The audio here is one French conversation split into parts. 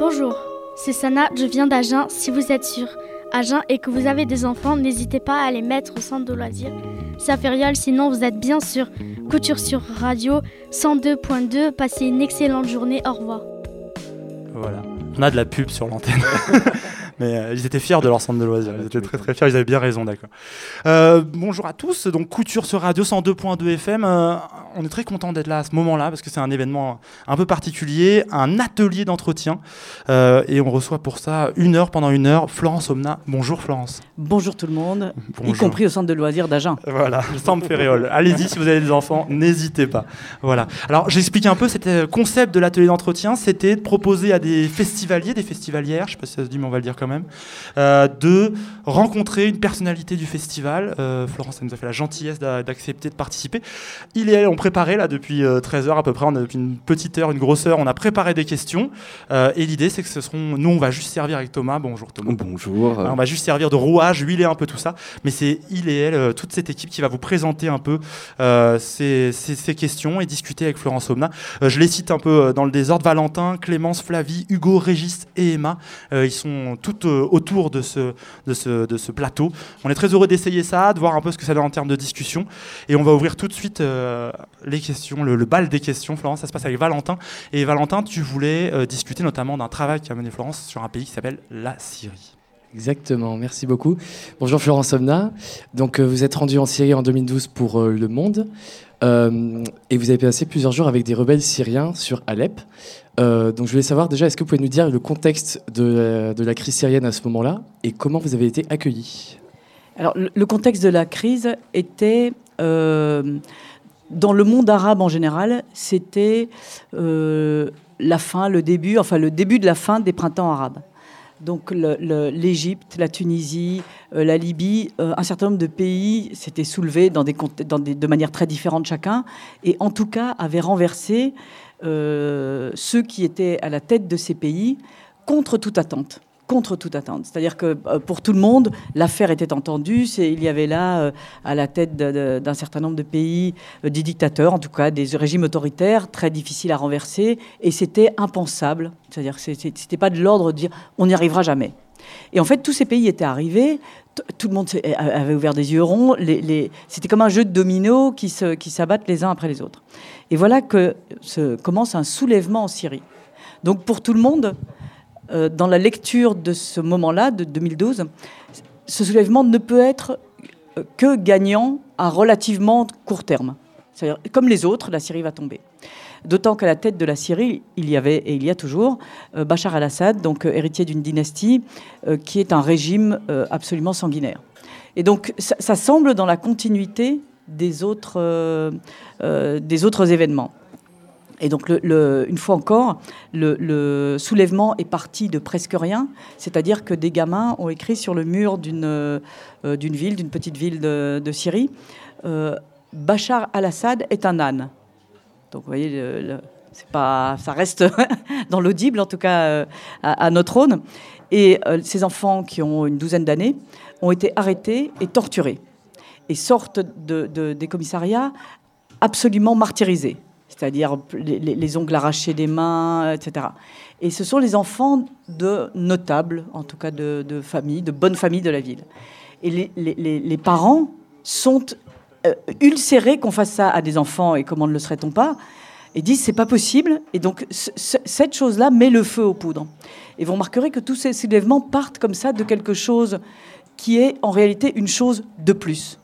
Bonjour, c'est Sana, je viens d'Agen. Si vous êtes sur Agen et que vous avez des enfants, n'hésitez pas à les mettre au centre de loisirs. C'est fériole, sinon vous êtes bien sûr Couture sur Radio 102.2. Passez une excellente journée, au revoir. Voilà, on a de la pub sur l'antenne. Mais euh, ils étaient fiers de leur centre de loisirs. Ils étaient très très fiers. Ils avaient bien raison, d'accord. Euh, bonjour à tous. Donc Couture sur Radio 102.2 FM. Euh, on est très content d'être là à ce moment-là parce que c'est un événement un peu particulier, un atelier d'entretien. et on reçoit pour ça une heure pendant une heure Florence Omna. Bonjour Florence. Bonjour tout le monde, y compris au centre de loisirs d'Agen. Voilà, le centre Ferréol. Allez-y si vous avez des enfants, n'hésitez pas. Voilà. Alors j'explique un peu. C'était le concept de l'atelier d'entretien, c'était de proposer à des festivaliers, des festivalières, je sais pas si ça se dit, mais on va le dire comme même, euh, de rencontrer une personnalité du festival. Euh, Florence, ça nous a fait la gentillesse d'accepter de participer. Il et elle ont préparé, là, depuis 13 euh, heures à peu près, on a, depuis une petite heure, une grosse heure, on a préparé des questions. et l'idée, c'est que ce seront, nous, on va juste servir avec Thomas. Bonjour Thomas. Bonjour. on va juste servir de rouage, huiler un peu tout ça. Mais c'est il et elle, toute cette équipe qui va vous présenter un peu ces, ces, questions et discuter avec Florence Omna. je les cite un peu dans le désordre. Valentin, Clémence, Flavie, Hugo, Régis et Emma. ils sont toutes euh, autour de ce, plateau. On est très heureux d'essayer ça, de voir un peu ce que ça donne en termes de discussion. Et on va ouvrir tout de suite euh, les questions, le, bal des questions. Florence, ça se passe avec Valentin. Et Valentin, tu voulais euh, discuter notamment d'un travail qui a mené Florence sur un pays qui s'appelle la Syrie. Exactement, merci beaucoup. Bonjour Florence Somna. Donc vous êtes rendu en Syrie en 2012 pour Le Monde et vous avez passé plusieurs jours avec des rebelles syriens sur Alep. Euh, donc je voulais savoir déjà, est-ce que vous pouvez nous dire le contexte de, la crise syrienne à ce moment-là et comment vous avez été accueillis? Alors le, contexte de la crise était, euh, dans le monde arabe en général, c'était euh, la fin, le début, enfin le début de la fin des printemps arabes. Donc l'Égypte, la Tunisie, la Libye, un certain nombre de pays s'étaient soulevés dans des, de manière très différente chacun, et en tout cas avaient renversé ceux qui étaient à la tête de ces pays contre toute attente contre toute attente. C'est-à-dire que euh, pour tout le monde, l'affaire était entendue. Il y avait là, euh, à la tête d'un certain nombre de pays, des dictateurs, en tout cas des régimes autoritaires, très difficiles à renverser, et c'était impensable. C'est-à-dire que c'était pas de l'ordre de dire on n'y arrivera jamais. Et en fait, tous ces pays étaient arrivés, tout le monde avait ouvert des yeux ronds. C'était comme un jeu de dominos qui s'abattent les uns après les autres. Et voilà que se commence un soulèvement en Syrie. Donc pour tout le monde, euh, dans la lecture de ce moment-là, de 2012, ce soulèvement ne peut être que gagnant à relativement court terme. C'est-à-dire, comme les autres, la Syrie va tomber. D'autant qu'à la tête de la Syrie, il y avait et il y a toujours euh, Bachar al-Assad, donc héritier d'une dynastie qui est un régime absolument sanguinaire. Et donc ça semble dans la continuité des autres, euh, euh, des autres événements. Et donc, une fois encore, le, soulèvement est parti de presque rien, c'est-à-dire que des gamins ont écrit sur le mur d'une euh, d'une ville, d'une petite ville de, Syrie, Bachar al-Assad est un âne. Donc, vous voyez, c'est pas, ça reste dans l'audible, en tout cas à, à, notre aune. Et ces enfants, qui ont une douzaine d'années, ont été arrêtés et torturés et sortent de, des commissariats absolument martyrisés, c'est-à-dire les, ongles arrachés des mains, etc. Et ce sont les enfants de notables, en tout cas de, de familles, de bonnes familles de la ville. Et les, parents sont euh, ulcérés qu'on fasse ça à des enfants, et comment ne le serait-on pas et disent c'est pas possible. Et donc cette chose-là met le feu aux poudres. Et vous remarquerez que tous ces soulèvements partent comme ça de quelque chose qui est en réalité une chose de plus.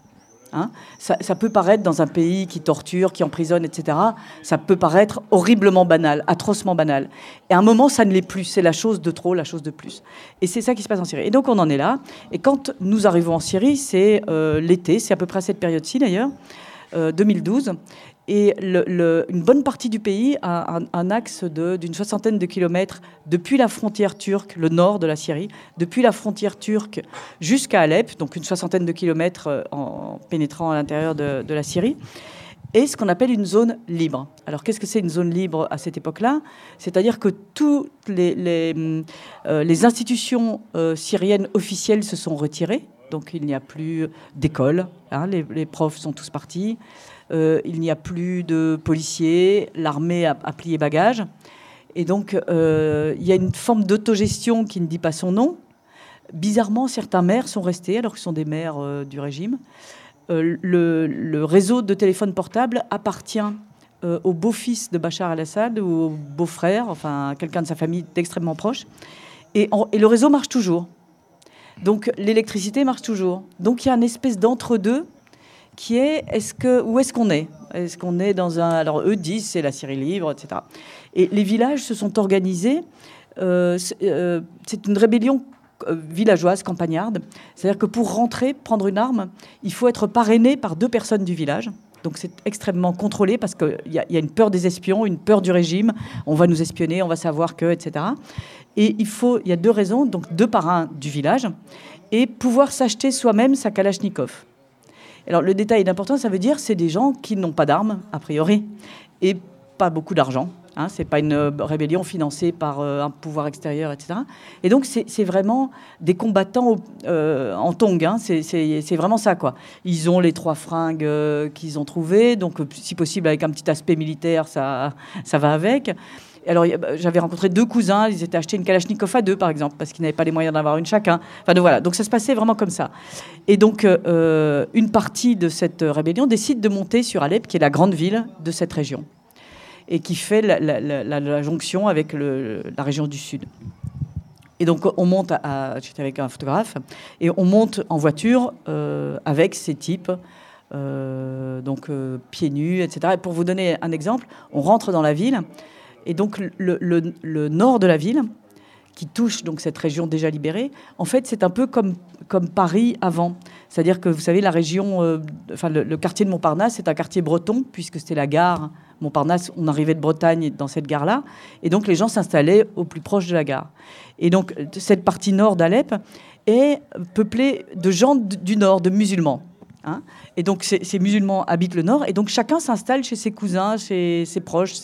Hein. ça, peut paraître dans un pays qui torture, qui emprisonne, etc. Ça peut paraître horriblement banal, atrocement banal. Et à un moment, ça ne l'est plus. C'est la chose de trop, la chose de plus. Et c'est ça qui se passe en Syrie. Et donc on en est là. Et quand nous arrivons en Syrie, c'est euh, l'été, c'est à peu près à cette période-ci d'ailleurs, 2012. Et une bonne partie du pays a un, axe d'une soixantaine de kilomètres depuis la frontière turque, le nord de la Syrie, depuis la frontière turque jusqu'à Alep, donc une soixantaine de kilomètres euh, en pénétrant à l'intérieur de, la Syrie, et ce qu'on appelle une zone libre. Alors qu'est-ce que c'est une zone libre à cette époque-là? C'est-à-dire que toutes les, euh, institutions euh, syriennes officielles se sont retirées, donc il n'y a plus d'école, hein, les profs sont tous partis. Euh, il n'y a plus de policiers, l'armée a, plié bagage. Et donc, euh, il y a une forme d'autogestion qui ne dit pas son nom. Bizarrement, certains maires sont restés, alors qu'ils sont des maires euh, du régime. Le, réseau de téléphone portable appartient au beau-fils de Bachar el-Assad ou au beau-frère, enfin quelqu'un de sa famille d'extrêmement proche. Et, le réseau marche toujours. Donc l'électricité marche toujours. Donc il y a une espèce d'entre-deux qui est, où est-ce qu'on est? Est-ce qu'on est dans un... Alors eux disent c'est la Syrie libre, etc. Et les villages se sont organisés. Euh, euh, c'est une rébellion euh, villageoise, campagnarde. C'est-à-dire que pour rentrer, prendre une arme, il faut être parrainé par deux personnes du village. Donc c'est extrêmement contrôlé parce qu'il y, y, a une peur des espions, une peur du régime. On va nous espionner, on va savoir que, etc. Et il faut, il y a deux raisons, donc deux parrains du village, et pouvoir s'acheter soi-même sa Kalachnikov. Alors le détail d'importance, ça veut dire c'est des gens qui n'ont pas d'armes, a priori, et pas beaucoup d'argent. Hein, c'est pas une euh, rébellion financée par euh, un pouvoir extérieur, etc. Et donc c'est vraiment des combattants euh, en tongs. Hein, c'est vraiment ça quoi. Ils ont les trois fringues qu'ils ont trouvées, donc si possible avec un petit aspect militaire, ça va avec. Alors, bah, j'avais rencontré deux cousins, ils étaient achetés une Kalachnikov à deux, par exemple, parce qu'ils n'avaient pas les moyens d'avoir une chacun. Enfin, donc, voilà. Donc, ça se passait vraiment comme ça. Et donc, une partie de cette rébellion décide de monter sur Alep, qui est la grande ville de cette région et qui fait la, jonction avec la région du Sud. Et donc on monte, j'étais avec un photographe, et on monte en voiture euh, avec ces types, euh, donc euh, pieds nus, etc. Et pour vous donner un exemple, on rentre dans la ville, et donc le, nord de la ville, qui touche donc cette région déjà libérée, en fait c'est un peu comme, comme Paris avant. C'est-à-dire que vous savez, la région, enfin le, le, quartier de Montparnasse, c'est un quartier breton, puisque c'était la gare Montparnasse, on arrivait de Bretagne dans cette gare-là, et donc les gens s'installaient au plus proche de la gare. Et donc cette partie nord d'Alep est peuplée de gens du nord, de musulmans. Hein. et donc ces, musulmans habitent le nord, et donc chacun s'installe chez ses cousins, chez ses proches,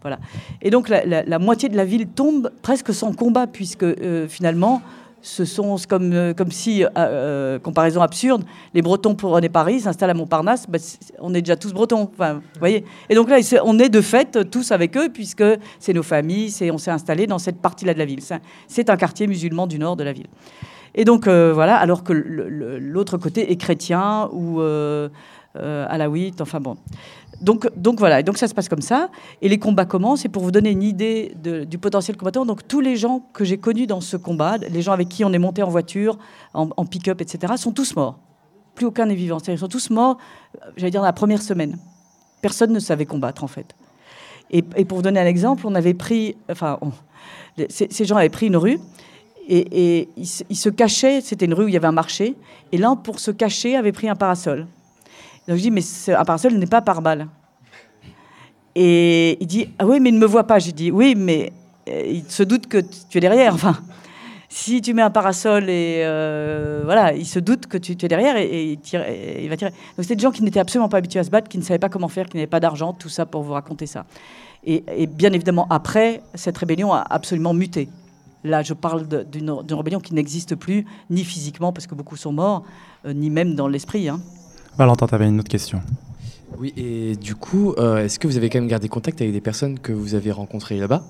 voilà. Et donc la, moitié de la ville tombe presque sans combat, puisque euh, finalement ce sont comme, euh, comme si, euh, comparaison absurde, les Bretons prenaient Paris, s'installent à Montparnasse, bah, on est déjà tous Bretons. Enfin, voyez Et donc là, on est de fait tous avec eux, puisque c'est nos familles, on s'est installé dans cette partie-là de la ville. C'est un quartier musulman du nord de la ville. Et donc, voilà, alors que l'autre côté est chrétien ou alawite, enfin bon donc, voilà, et donc ça se passe comme ça. Et les combats commencent. Et pour vous donner une idée du potentiel combattant, donc tous les gens que j'ai connus dans ce combat, les gens avec qui on est monté en voiture, en, pick-up, etc., sont tous morts. Plus aucun n'est vivant. Ils sont tous morts, euh, j'allais dire, dans la première semaine. Personne ne savait combattre, en fait. Et, pour vous donner un exemple, on avait pris, enfin, ces, gens avaient pris une rue et, ils, ils, se cachaient. C'était une rue où il y avait un marché. Et l'un, pour se cacher, avait pris un parasol. Donc je dis, mais un parasol n'est pas par balle. Et il dit, ah oui, mais il ne me voit pas. J'ai dit, oui, mais euh, il se doute que tu es derrière. Enfin, si tu mets un parasol et euh, voilà, il se doute que tu, es derrière et, il, va tirer. Donc c'était des gens qui n'étaient absolument pas habitués à se battre, qui ne savaient pas comment faire, qui n'avaient pas d'argent, tout ça pour vous raconter ça. Et, bien évidemment, après, cette rébellion a absolument muté. Là, je parle d'une rébellion qui n'existe plus, ni physiquement, parce que beaucoup sont morts, euh, ni même dans l'esprit. Hein. Valentin, tu avais une autre question. Oui, et du coup, euh, est-ce que vous avez quand même gardé contact avec des personnes que vous avez rencontrées là-bas?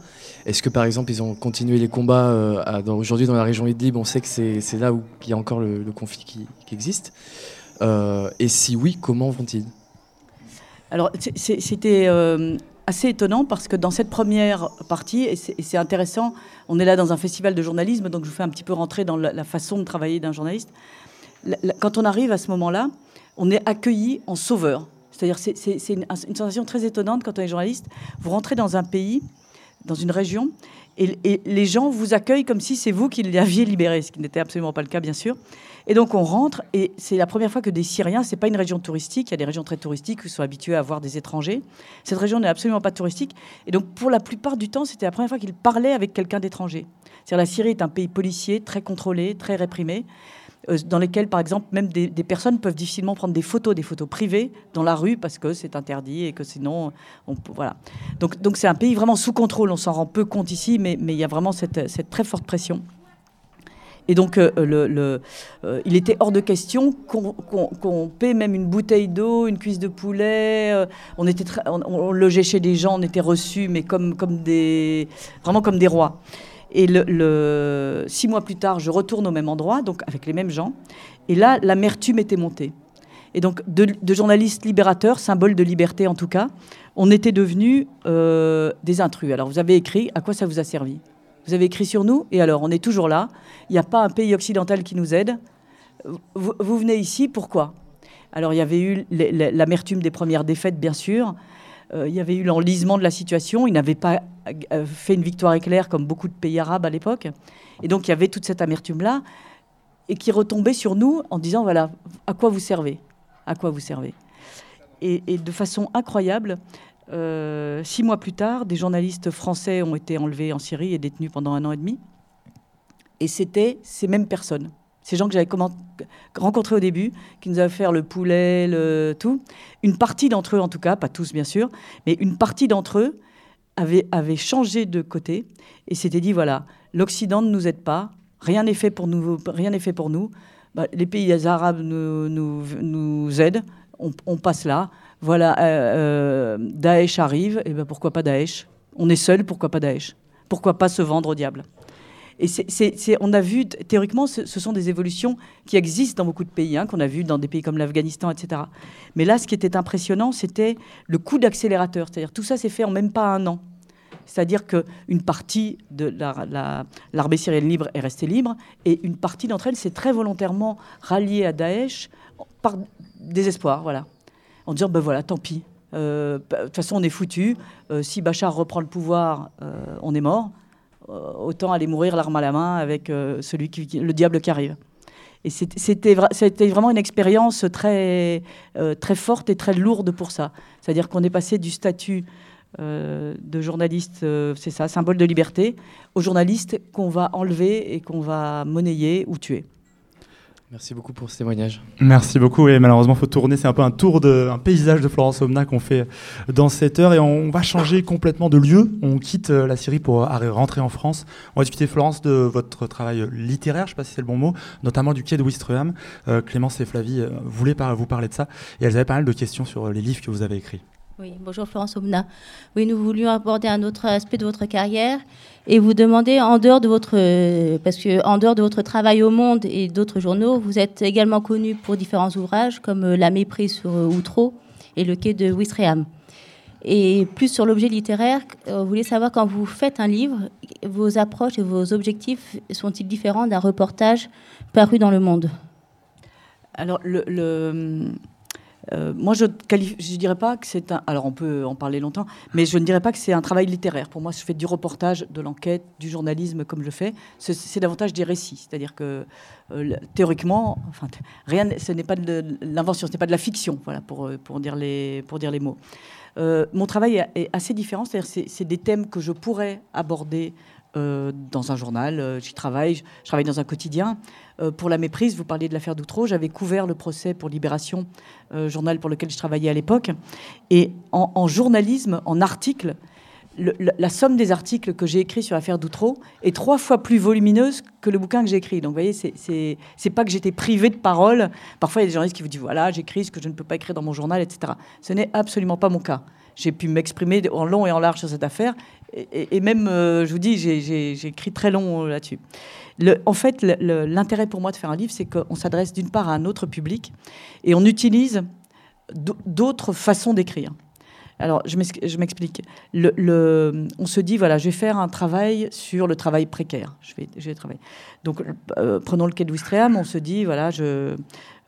Est-ce que par exemple, ils ont continué les combats euh, aujourd'hui dans la région Idlib On sait que c'est là où il y a encore le, conflit qui, existe. Euh, et si oui, comment vont-ils? Alors, c'était assez étonnant parce que dans cette première partie, et c'est intéressant, on est là dans un festival de journalisme, donc je vous fais un petit peu rentrer dans la, façon de travailler d'un journaliste. quand on arrive à ce moment-là, on est accueilli en sauveur. C'est-à-dire, c'est une, sensation très étonnante quand on est journaliste. Vous rentrez dans un pays, dans une région, et, les gens vous accueillent comme si c'est vous qui l'aviez libéré, ce qui n'était absolument pas le cas, bien sûr. Et donc on rentre, et c'est la première fois que des Syriens, c'est pas une région touristique, il y a des régions très touristiques ils sont habitués à voir des étrangers. Cette région n'est absolument pas touristique, et donc pour la plupart du temps, c'était la première fois qu'ils parlaient avec quelqu'un d'étranger. C'est-à-dire la Syrie est un pays policier, très contrôlé, très réprimé. Euh, dans lesquels, par exemple, même des, personnes peuvent difficilement prendre des photos, des photos privées dans la rue parce que c'est interdit et que sinon, on, voilà. Donc, c'est un pays vraiment sous contrôle. On s'en rend peu compte ici, mais, il y a vraiment cette, très forte pression. Et donc, euh, euh, il était hors de question qu'on paie même une bouteille d'eau, une cuisse de poulet. On, logeait chez des gens, on était reçus, mais comme, vraiment comme des rois. Et six mois plus tard, je retourne au même endroit, donc avec les mêmes gens. Et là, l'amertume était montée. Et donc, de, journalistes libérateurs, symbole de liberté en tout cas, on était devenus des intrus. Alors, vous avez écrit, à quoi ça vous a servi? Vous avez écrit sur nous, et alors on est toujours là. Il n'y a pas un pays occidental qui nous aide. Vous, venez ici, pourquoi? Alors il y avait eu l'amertume des premières défaites, bien sûr. Euh, il y avait eu l'enlisement de la situation. Ils n'avaient pas euh, fait une victoire éclair comme beaucoup de pays arabes à l'époque. Et donc il y avait toute cette amertume-là, et qui retombait sur nous en disant, voilà, à quoi vous servez? À quoi vous servez? Et, de façon incroyable, euh, six mois plus tard, des journalistes français ont été enlevés en Syrie et détenus pendant un an et demi. Et c'était ces mêmes personnes, ces gens que j'avais rencontrés au début, qui nous avaient fait le poulet, le tout. Une partie d'entre eux, en tout cas, pas tous bien sûr, mais une partie d'entre eux avait, changé de côté et s'était dit voilà, l'Occident ne nous aide pas, rien n'est fait pour nous, rien n'est fait pour nous. Bah, les pays arabes nous, aident, on, on passe là voilà, euh, euh, Daesh arrive, et ben pourquoi pas Daesh? On est seul, pourquoi pas Daesh? Pourquoi pas se vendre au diable? Et on a vu, théoriquement, ce, sont des évolutions qui existent dans beaucoup de pays, hein, qu'on a vu dans des pays comme l'Afghanistan, etc. Mais là, ce qui était impressionnant, c'était le coup d'accélérateur. C'est-à-dire tout ça s'est fait en même pas un an. C'est-à-dire qu'une partie de l'armée syrienne libre est restée libre, et une partie d'entre elles s'est très volontairement ralliée à Daesh par désespoir. Voilà en disant ben voilà, tant pis. Euh, de toute façon, on est foutu. Euh, si Bachar reprend le pouvoir, euh, on est mort. Autant aller mourir l'arme à la main avec celui qui, le diable qui arrive. Et c'était vraiment une expérience très, très forte et très lourde pour ça. C'est-à-dire qu'on est passé du statut de journaliste, c'est ça, symbole de liberté, au journaliste qu'on va enlever et qu'on va monnayer ou tuer. Merci beaucoup pour ce témoignage. Merci beaucoup. Et malheureusement, il faut tourner. C'est un peu un tour de, un paysage de Florence Omna qu'on fait dans cette heure. Et on va changer complètement de lieu. On quitte euh, la Syrie pour rentrer en France. On va discuter, Florence, de votre travail littéraire, je ne sais pas si c'est le bon mot, notamment du quai de Wistreham. Euh, Clémence et Flavie euh, voulaient vous parler de ça. Et elles avaient pas mal de questions sur les livres que vous avez écrits. Oui, bonjour Florence Omna. Oui, nous voulions aborder un autre aspect de votre carrière et vous demander, en dehors de votre, parce que en dehors de votre travail au Monde et d'autres journaux, vous êtes également connu pour différents ouvrages comme La méprise sur Outreau et Le quai de Wistreham. Et plus sur l'objet littéraire, euh, vous voulez savoir quand vous faites un livre, vos approches et vos objectifs sont-ils différents d'un reportage paru dans Le Monde? Alors, le, euh, moi, je ne dirais pas que c'est un. Alors, on peut en parler longtemps, mais je ne dirais pas que c'est un travail littéraire. Pour moi, je fais du reportage, de l'enquête, du journalisme, comme je fais. C'est davantage des récits. C'est-à-dire que euh, théoriquement, enfin, rien, ce n'est pas de l'invention, ce n'est pas de la fiction, voilà, pour, euh, pour, dire, les, pour dire les mots. mon travail est assez différent. C'est-à-dire, c'est des thèmes que je pourrais aborder euh, dans un journal, euh, j'y travaille, je, travaille dans un quotidien. Euh, pour la méprise, vous parliez de l'affaire d'Outreau, j'avais couvert le procès pour Libération, journal pour lequel je travaillais à l'époque. Et en, journalisme, en article, la somme des articles que j'ai écrits sur l'affaire d'Outreau est trois fois plus volumineuse que le bouquin que j'ai écrit. Donc, vous voyez, c'est pas que j'étais privé de parole. Parfois, il y a des journalistes qui vous disent voilà, j'écris ce que je ne peux pas écrire dans mon journal, etc. Ce n'est absolument pas mon cas j'ai pu m'exprimer en long et en large sur cette affaire et, même, euh, je vous dis, j'ai écrit très long là-dessus. En fait, l'intérêt pour moi de faire un livre, c'est qu'on s'adresse d'une part à un autre public et on utilise d'autres façons d'écrire. Alors, je m'explique. On se dit, voilà, je vais faire un travail sur le travail précaire. Je vais, travailler. Donc, euh, prenons le quai de Wistreham, on se dit, voilà, je,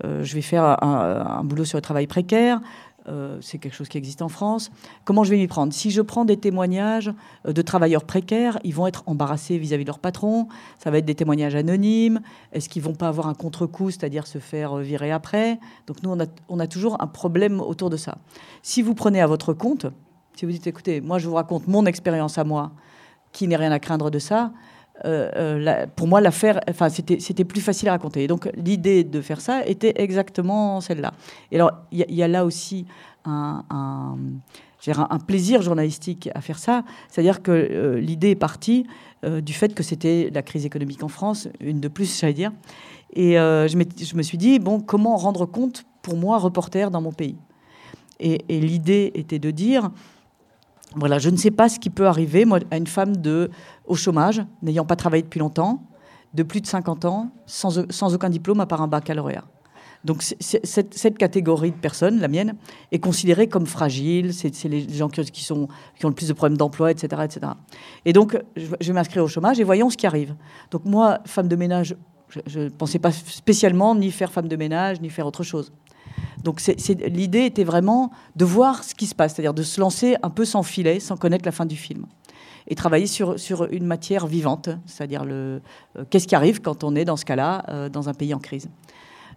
euh, vais faire un, boulot sur le travail précaire. Euh, c'est quelque chose qui existe en France. Comment je vais m'y prendre? Si je prends des témoignages euh, de travailleurs précaires, ils vont être embarrassés vis-à-vis de leur patron. Ça va être des témoignages anonymes. Est-ce qu'ils vont pas avoir un contre-coup, c'est-à-dire se faire euh, virer après? Donc nous, on a, toujours un problème autour de ça. Si vous prenez à votre compte, si vous dites, écoutez, moi je vous raconte mon expérience à moi, qui n'est rien à craindre de ça, pour moi, l'affaire, enfin, c'était plus facile à raconter. donc, l'idée de faire ça était exactement celle-là. Et alors, il y, a là aussi un, plaisir journalistique à faire ça. C'est-à-dire que l'idée est partie du fait que c'était la crise économique en France, une de plus, j'allais dire. Et je me suis dit, bon, comment rendre compte pour moi, reporter dans mon pays? Et, l'idée était de dire, voilà, je ne sais pas ce qui peut arriver moi, à une femme de, au chômage, n'ayant pas travaillé depuis longtemps, de plus de 50 ans, sans, sans aucun diplôme à part un baccalauréat. Donc cette, cette, catégorie de personnes, la mienne, est considérée comme fragile. C'est les gens qui, sont, qui ont le plus de problèmes d'emploi, etc., etc. Et donc, je vais m'inscrire au chômage et voyons ce qui arrive. Donc moi, femme de ménage, je ne pensais pas spécialement ni faire femme de ménage, ni faire autre chose. Donc l'idée était vraiment de voir ce qui se passe, c'est-à-dire de se lancer un peu sans filet, sans connaître la fin du film. Et travailler sur, une matière vivante, c'est-à-dire euh, qu'est-ce qui arrive quand on est dans ce cas-là, euh, dans un pays en crise.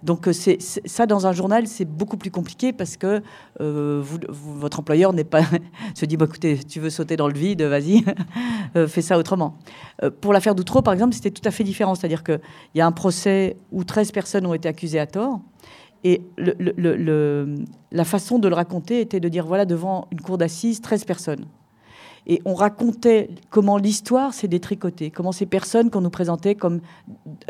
Donc euh, ça, dans un journal, c'est beaucoup plus compliqué parce que votre employeur n'est pas se dit, bah, écoutez, tu veux sauter dans le vide, vas-y, fais ça autrement. pour l'affaire d'Outreau, par exemple, c'était tout à fait différent. C'est-à-dire qu'il y a un procès où 13 personnes ont été accusées à tort. Et la façon de le raconter était de dire, voilà, devant une cour d'assises, 13 personnes. Et on racontait comment l'histoire s'est détricotée, comment ces personnes qu'on nous présentait comme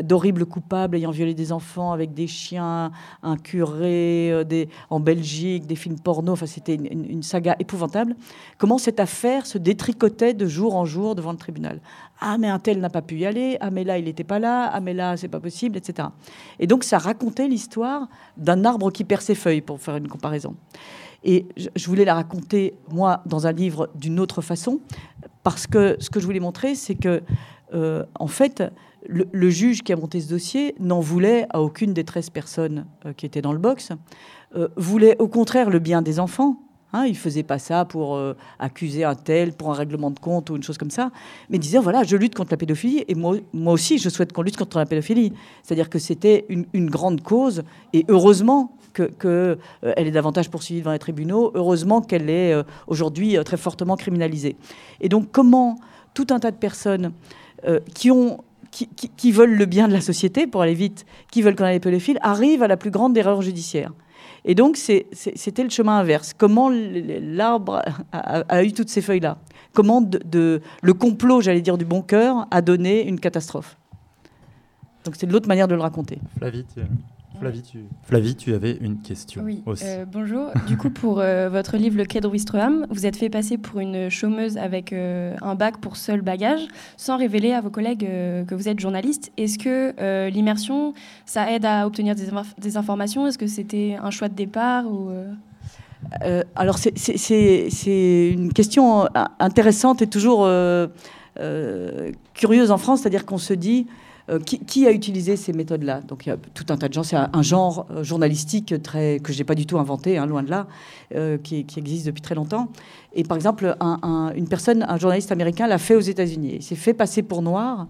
d'horribles coupables ayant violé des enfants avec des chiens, un curé euh, en Belgique, des films porno, enfin c'était une, saga épouvantable, comment cette affaire se détricotait de jour en jour devant le tribunal. Ah mais un tel n'a pas pu y aller, ah mais là il n'était pas là, ah mais là c'est pas possible, etc. Et donc ça racontait l'histoire d'un arbre qui perd ses feuilles, pour faire une comparaison. Et je voulais la raconter, moi, dans un livre d'une autre façon, parce que ce que je voulais montrer, c'est que, euh, en fait, le, juge qui a monté ce dossier n'en voulait à aucune des 13 personnes euh, qui étaient dans le box, euh, voulait au contraire le bien des enfants. Hein, il faisait pas ça pour accuser un tel, pour un règlement de compte ou une chose comme ça, mais disait voilà, je lutte contre la pédophilie et moi, moi aussi, je souhaite qu'on lutte contre la pédophilie. C'est-à-dire que c'était une, grande cause et heureusement qu'elle euh, est davantage poursuivie devant les tribunaux. Heureusement qu'elle est euh, aujourd'hui euh, très fortement criminalisée. Et donc comment tout un tas de personnes qui ont qui, veulent le bien de la société, pour aller vite, qui veulent condamner les pédophiles, arrivent à la plus grande erreur judiciaire? Et donc, c'était le chemin inverse. Comment l'arbre a, eu toutes ces feuilles-là? Comment le complot, j'allais dire, du bon cœur a donné une catastrophe? Donc, c'est l'autre manière de le raconter. Flavie tu... Flavie, tu avais une question. Oui, euh, bonjour. du coup, pour euh, votre livre Le Quai de vous êtes fait passer pour une chômeuse avec euh, un bac pour seul bagage, sans révéler à vos collègues que vous êtes journaliste. Est-ce que l'immersion, ça aide à obtenir des, informations? Est-ce que c'était un choix de départ ou, Alors, c'est une question intéressante et toujours curieuse en France, c'est-à-dire qu'on se dit euh, qui, a utilisé ces méthodes-là Donc il y a tout un tas de gens. C'est un, genre euh, journalistique très, que je n'ai pas du tout inventé, hein, loin de là, euh, qui, existe depuis très longtemps. Et par exemple, une personne, un journaliste américain, l'a fait aux États-Unis. Il s'est fait passer pour noir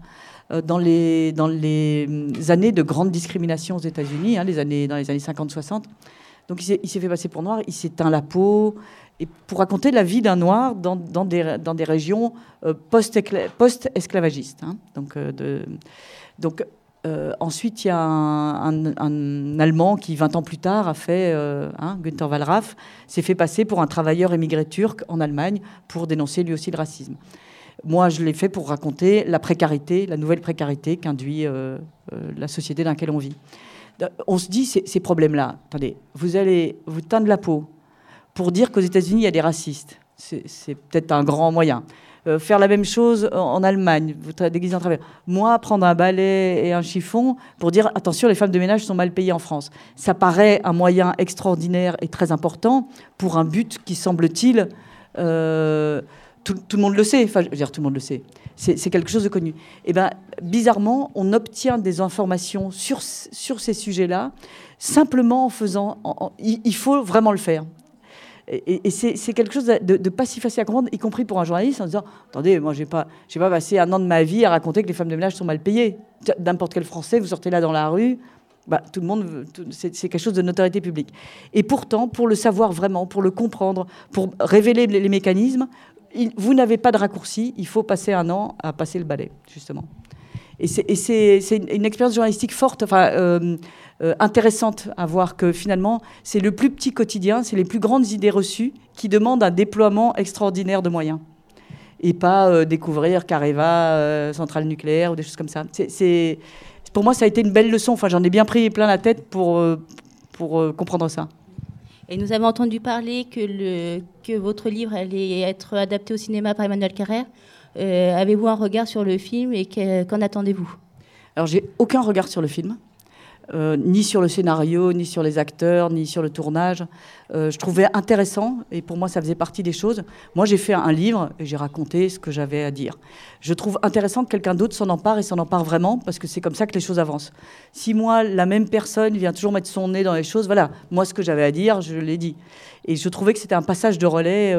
dans les, les années de grande discrimination aux États-Unis, hein, dans les années 50-60. Donc il s'est fait passer pour noir, il s'est teint la peau, et pour raconter la vie d'un noir dans, des, régions post-esclavagistes. Hein. donc donc euh, ensuite, il y a un, Allemand qui, 20 ans plus tard, a fait, euh, hein, Günther Wallraff, s'est fait passer pour un travailleur émigré turc en Allemagne pour dénoncer lui aussi le racisme. Moi, je l'ai fait pour raconter la précarité, la nouvelle précarité qu'induit euh, la société dans laquelle on vit. On se dit ces, ces problèmes-là. Attendez, vous allez vous teindre la peau pour dire qu'aux États-Unis, il y a des racistes. C'est peut-être un grand moyen. Euh, faire la même chose en, Allemagne, vous déguisez en travailleur. Moi, prendre un balai et un chiffon pour dire attention, les femmes de ménage sont mal payées en France. Ça paraît un moyen extraordinaire et très important pour un but qui semble-t-il. Euh, tout, le monde le sait, enfin, je veux dire, tout le monde le sait. C'est quelque chose de connu. Et eh ben, bizarrement, on obtient des informations sur, sur ces sujets-là simplement en faisant. il faut vraiment le faire. Et, c'est quelque chose de, pas si facile à comprendre, y compris pour un journaliste, en disant Attendez, moi, je n'ai pas, pas passé un an de ma vie à raconter que les femmes de ménage sont mal payées. N'importe quel Français, vous sortez là dans la rue, bah, tout le monde, c'est quelque chose de notoriété publique. Et pourtant, pour le savoir vraiment, pour le comprendre, pour révéler les, mécanismes, vous n'avez pas de raccourci. Il faut passer un an à passer le balai, justement. Et c'est une expérience journalistique forte, euh, euh, intéressante à voir que finalement, c'est le plus petit quotidien, c'est les plus grandes idées reçues qui demandent un déploiement extraordinaire de moyens. Et pas euh, découvrir Careva, centrale nucléaire ou des choses comme ça. C'est pour moi, ça a été une belle leçon. Enfin, j'en ai bien pris plein la tête pour, pour comprendre ça. Et nous avons entendu parler que, le, que votre livre allait être adapté au cinéma par Emmanuel Carrère. Euh, avez-vous un regard sur le film et qu'en attendez-vous? Alors, j'ai aucun regard sur le film. Euh, ni sur le scénario, ni sur les acteurs, ni sur le tournage. Euh, je trouvais intéressant, et pour moi ça faisait partie des choses. Moi j'ai fait un livre et j'ai raconté ce que j'avais à dire. Je trouve intéressant que quelqu'un d'autre s'en empare et s'en empare vraiment, parce que c'est comme ça que les choses avancent. Si moi, la même personne vient toujours mettre son nez dans les choses, voilà, moi ce que j'avais à dire, je l'ai dit. Et je trouvais que c'était un passage de relais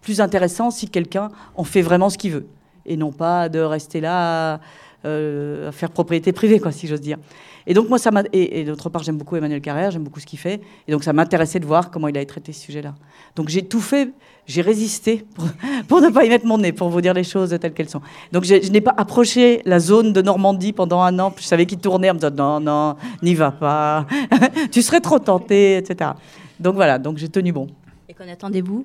plus intéressant si quelqu'un en fait vraiment ce qu'il veut, et non pas de rester là à faire propriété privée, quoi, si j'ose dire. Et donc, moi, ça m'a. Et, d'autre part, j'aime beaucoup Emmanuel Carrère, j'aime beaucoup ce qu'il fait. Et donc, ça m'intéressait de voir comment il a traité ce sujet-là. Donc, j'ai tout fait, j'ai résisté pour, ne pas y mettre mon nez, pour vous dire les choses telles qu'elles sont. Donc, je, n'ai pas approché la zone de Normandie pendant un an. Je savais qu'il tournait en me disant non, non, n'y va pas, tu serais trop tenté, etc. Donc, voilà, donc j'ai tenu bon. Et qu'en attendez-vous?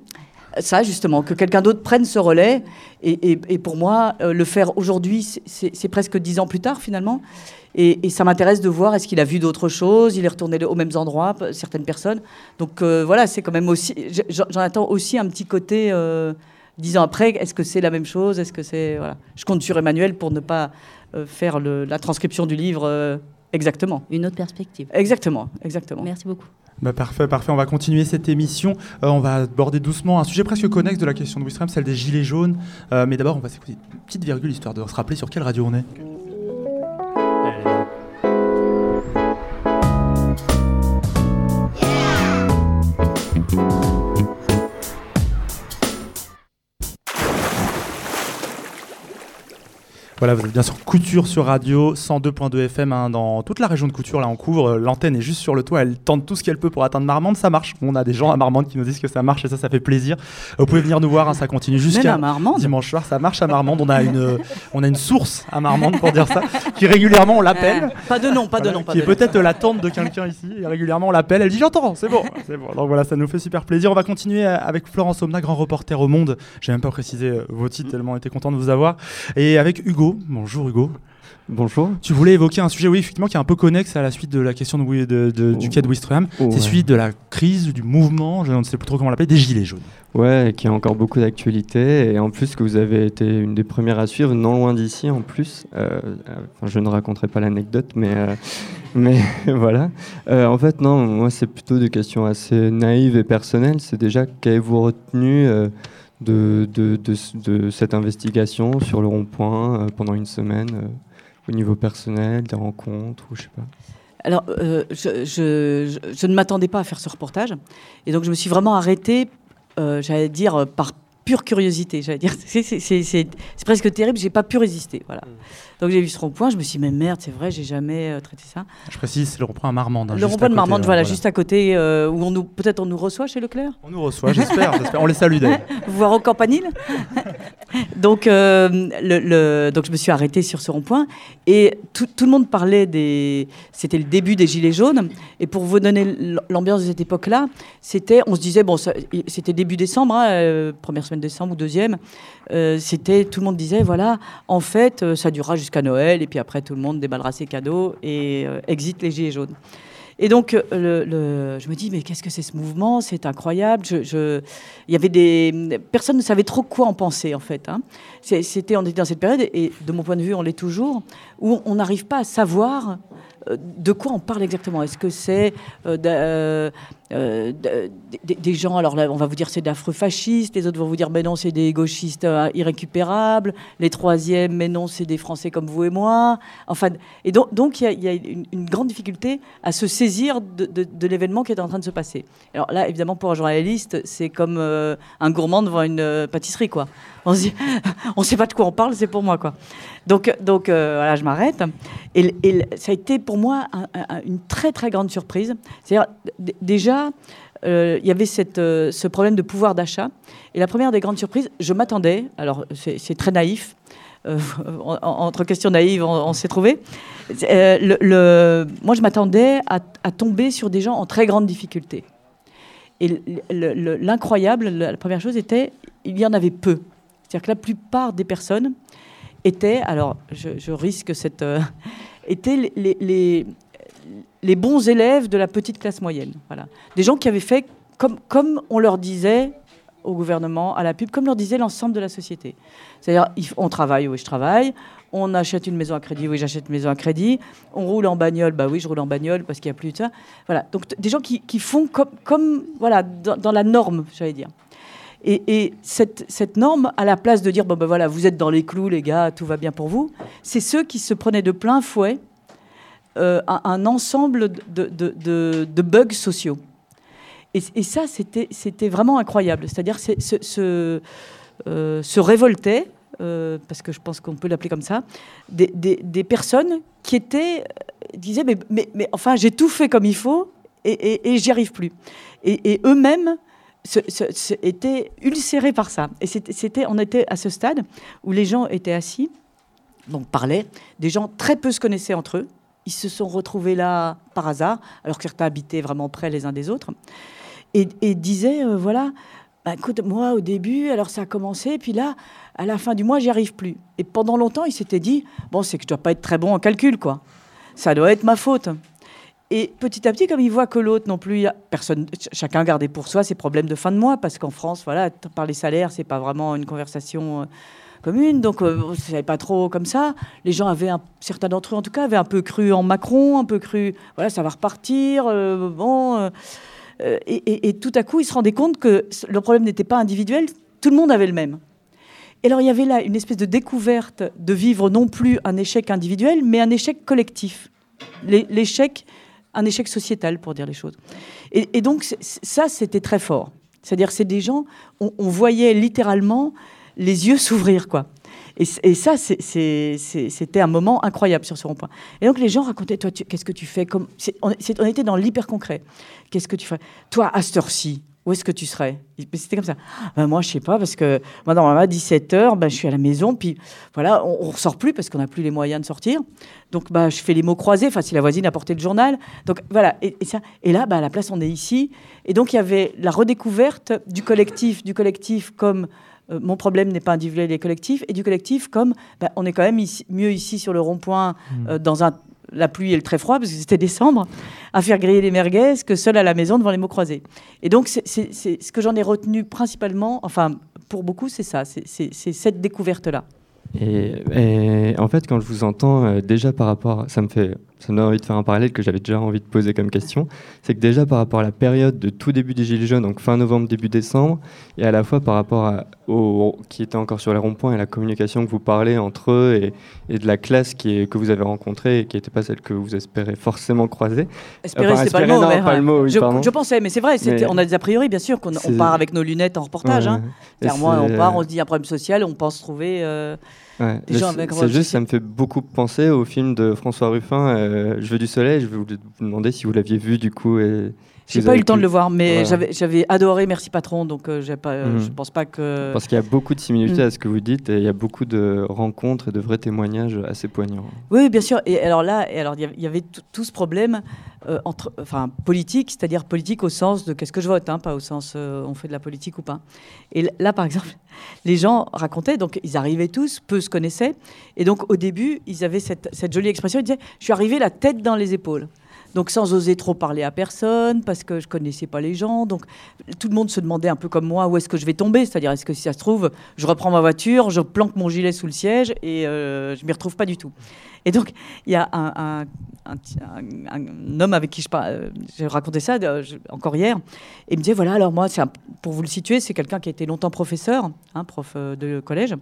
Ça, justement, que quelqu'un d'autre prenne ce relais. Et, pour moi, euh, le faire aujourd'hui, c'est presque dix ans plus tard, finalement. Et, ça m'intéresse de voir est-ce qu'il a vu d'autres choses, il est retourné aux mêmes endroits, certaines personnes. Donc euh, voilà, c'est quand même aussi. J'en attends aussi un petit côté. Euh, dix ans après, est-ce que c'est la même chose? Est-ce que c'est voilà Je compte sur Emmanuel pour ne pas faire la transcription du livre exactement. Une autre perspective. Exactement, exactement. Merci beaucoup. Bah parfait, parfait. On va continuer cette émission. on va aborder doucement un sujet presque connexe de la question de Wistram, celle des gilets jaunes. mais d'abord, on va s'écouter une petite virgule histoire de se rappeler sur quelle radio on est. Voilà, vous êtes bien sûr Couture sur Radio, 102.2 FM hein, dans toute la région de Couture. Là, on couvre. L'antenne est juste sur le toit. Elle tente tout ce qu'elle peut pour atteindre Marmande. Ça marche. On a des gens à Marmande qui nous disent que ça marche et ça, ça fait plaisir. Vous pouvez venir nous voir. Hein, ça continue jusqu'à dimanche soir. Ça marche à Marmande. On a une, on a une source à Marmande pour dire ça, qui régulièrement on l'appelle. pas de nom, pas de nom. qui est peut-être la tante de quelqu'un ici. Et régulièrement on l'appelle. Elle dit j'entends. C'est bon, c'est bon. Donc voilà, ça nous fait super plaisir. On va continuer avec Florence Omna, grand reporter au Monde. J'ai même pas précisé euh, vos titres tellement on était content de vous avoir. Et avec Hugo. Bonjour Hugo. Bonjour. Tu voulais évoquer un sujet, oui, effectivement, qui est un peu connexe à la suite de la question de, du quai de Wistreham. C'est celui de la crise, du mouvement, je ne sais plus trop comment l'appeler, des Gilets jaunes. Ouais, qui a encore beaucoup d'actualité. Et en plus, que vous avez été une des premières à suivre, non loin d'ici en plus. Euh, je ne raconterai pas l'anecdote, mais, euh, mais voilà. Euh, en fait, non, moi, c'est plutôt des questions assez naïves et personnelles. C'est déjà, qu'avez-vous retenu de, de, de, cette investigation sur le rond-point euh, pendant une semaine euh, au niveau personnel, des rencontres ou je sais pas alors, euh, je, je, je, ne m'attendais pas à faire ce reportage. Et donc, je me suis vraiment arrêtée, j'allais dire, par pure curiosité. J'allais dire, c'est presque terrible, j'ai pas pu résister. Voilà. Donc j'ai vu ce rond-point, je me suis dit, mais merde, c'est vrai, j'ai jamais euh, traité ça. Je précise, c'est le rond-point à Marmande. Hein, le rond-point de Marmande, voilà, juste à côté, euh, où on nous, peut-être on nous reçoit chez Leclerc On nous reçoit, j'espère, on les salue d'ailleurs. Voir au campanile donc, euh, le, donc je me suis arrêtée sur ce rond-point, et tout, tout, le monde parlait des... C'était le début des Gilets jaunes, et pour vous donner l'ambiance de cette époque-là, c'était, on se disait, bon, c'était début décembre, hein, première semaine décembre ou deuxième, c'était, tout le monde disait, voilà, en fait, ça durera jusqu'à Noël, et puis après tout le monde déballera ses cadeaux et euh, exit les gilets jaunes. Et donc, euh, le, je me dis, mais qu'est-ce que c'est ce mouvement? C'est incroyable. Il y avait des personne ne savait trop quoi en penser en fait. Hein. C'était, on était dans cette période et de mon point de vue, on l'est toujours, où on n'arrive pas à savoir euh, de quoi on parle exactement? Est-ce que c'est euh, euh, des gens, alors là, on va vous dire c'est d'affreux fascistes, les autres vont vous dire mais non, c'est des gauchistes irrécupérables, les troisièmes, mais non, c'est des Français comme vous et moi. Enfin, et donc, il y a, une, grande difficulté à se saisir de, l'événement qui est en train de se passer. Alors là, évidemment, pour un journaliste, c'est comme un gourmand devant une pâtisserie, quoi. On se dit, on sait pas de quoi on parle, c'est pour moi, quoi. Donc, donc voilà, je m'arrête. Et, ça a été pour moi une très très grande surprise. C'est-à-dire déjà, euh, il y avait euh, ce problème de pouvoir d'achat. Et la première des grandes surprises, je m'attendais, alors c'est très naïf, entre questions naïves, on, s'est trouvé. Moi, je m'attendais à, à, tomber sur des gens en très grande difficulté. Et l'incroyable, la première chose était, il y en avait peu. C'est-à-dire que la plupart des personnes étaient, alors je, risque cette, euh, étaient les, les, les, bons élèves de la petite classe moyenne. Voilà. Des gens qui avaient fait comme, comme on leur disait au gouvernement, à la pub, comme leur disait l'ensemble de la société. C'est-à-dire, on travaille, oui, je travaille. On achète une maison à crédit, oui, j'achète une maison à crédit. On roule en bagnole, bah oui, je roule en bagnole parce qu'il n'y a plus de ça. Voilà. Donc, des gens qui, qui font comme, comme voilà, dans, dans la norme, j'allais dire. Et, cette, norme, à la place de dire, bon ben voilà, vous êtes dans les clous, les gars, tout va bien pour vous, c'est ceux qui se prenaient de plein fouet euh, un, ensemble de, bugs sociaux. Et, ça, c'était vraiment incroyable. C'est-à-dire se, se, euh, se révoltaient, euh, parce que je pense qu'on peut l'appeler comme ça, des, personnes qui étaient, disaient, mais, mais, enfin, j'ai tout fait comme il faut et j'y arrive plus. Et, eux-mêmes était ulcéré par ça. Et c'était, on était à ce stade où les gens étaient assis, donc parlaient, des gens très peu se connaissaient entre eux. Ils se sont retrouvés là par hasard, alors que certains habitaient vraiment près les uns des autres, et, disaient, euh, voilà, bah, écoute, moi au début, alors ça a commencé, puis là, à la fin du mois, j'y arrive plus. Et pendant longtemps, ils s'étaient dit, bon, c'est que je dois pas être très bon en calcul, quoi. Ça doit être ma faute. Et petit à petit, comme il voit que l'autre non plus, personne, chacun gardait pour soi ses problèmes de fin de mois, parce qu'en France, voilà, par les salaires, c'est pas vraiment une conversation euh, commune, donc euh, c'est pas trop comme ça. Les gens avaient, certains d'entre eux en tout cas, avaient un peu cru en Macron, un peu cru, voilà, ça va repartir, euh, bon. Et, et, tout à coup, ils se rendaient compte que le problème n'était pas individuel, tout le monde avait le même. Et alors, il y avait là une espèce de découverte de vivre non plus un échec individuel, mais un échec collectif. L'échec un échec sociétal, pour dire les choses. Et, donc, ça, c'était très fort. C'est-à-dire, c'est des gens, on, voyait littéralement les yeux s'ouvrir, quoi. Et, ça, c'était un moment incroyable sur ce rond-point. Et donc, les gens racontaient, toi, qu'est-ce que tu fais on, on, était dans l'hyper concret. Qu'est-ce que tu fais? Toi, à cette heure-ci, où est-ce que tu serais? C'était comme ça. Ben, moi, je sais pas, parce que moi, normalement, à 17h, ben, je suis à la maison, puis voilà, on, ne ressort plus parce qu'on n'a plus les moyens de sortir. Donc, bah, je fais les mots croisés, enfin, si la voisine a porté le journal. Donc, voilà. Et, ça, et là, bah, à la place, on est ici. Et donc, il y avait la redécouverte du collectif, du collectif comme euh, mon problème n'est pas individuel et collectif, et du collectif comme ben, on est quand même mieux ici sur le rond-point, mmh. euh, dans un la pluie et le très froid, parce que c'était décembre, à faire griller les merguez que seul à la maison devant les mots croisés. Et donc, c'est ce que j'en ai retenu principalement, enfin, pour beaucoup, c'est ça, c'est cette découverte-là. Et, en fait, quand je vous entends, euh, déjà par rapport, ça me fait, ça me donne envie de faire un parallèle que j'avais déjà envie de poser comme question, c'est que déjà par rapport à la période de tout début des Gilets jaunes, donc fin novembre, début décembre, et à la fois par rapport à, aux qui étaient encore sur les ronds-points et la communication que vous parlez entre eux et, et de la classe qui est, que vous avez rencontrée et qui n'était pas celle que vous espérez forcément croiser. Espérer, c'est pas, le mot. je, pensais, mais c'est vrai, on a des a priori, bien sûr, qu'on part avec nos lunettes en reportage. Ouais, hein. on part, on se dit un problème social, on pense trouver. Euh, c'est juste, ça me fait beaucoup penser au film de François Ruffin, euh, Je veux du soleil. Je vais vous demander si vous l'aviez vu du coup. Et j'ai pas eu le temps de le voir, mais j'avais adoré Merci Patron, donc euh, pas, euh, je pense pas que. Parce qu'il y a beaucoup de similitudes mm. à ce que vous dites et il y a beaucoup de rencontres et de vrais témoignages assez poignants. Oui, bien sûr. Et alors là, et alors il y avait tout ce problème euh, entre, enfin politique, c'est-à-dire politique au sens de qu'est-ce que je vote, hein, pas au sens on fait de la politique ou pas. Et là, par exemple, les gens racontaient, donc ils arrivaient tous, peu se connaissaient, et donc au début, ils avaient cette, cette jolie expression, ils disaient, je suis arrivé la tête dans les épaules. Donc sans oser trop parler à personne, parce que je connaissais pas les gens. Donc tout le monde se demandait un peu comme moi où est-ce que je vais tomber? C'est-à-dire, est-ce que si ça se trouve, je reprends ma voiture, je planque mon gilet sous le siège et euh, je m'y retrouve pas du tout. Et donc, il y a un, homme avec qui je euh, j'ai raconté ça euh, encore hier, et il me disait voilà, alors moi, pour vous le situer, c'est quelqu'un qui a été longtemps professeur, hein, prof de collège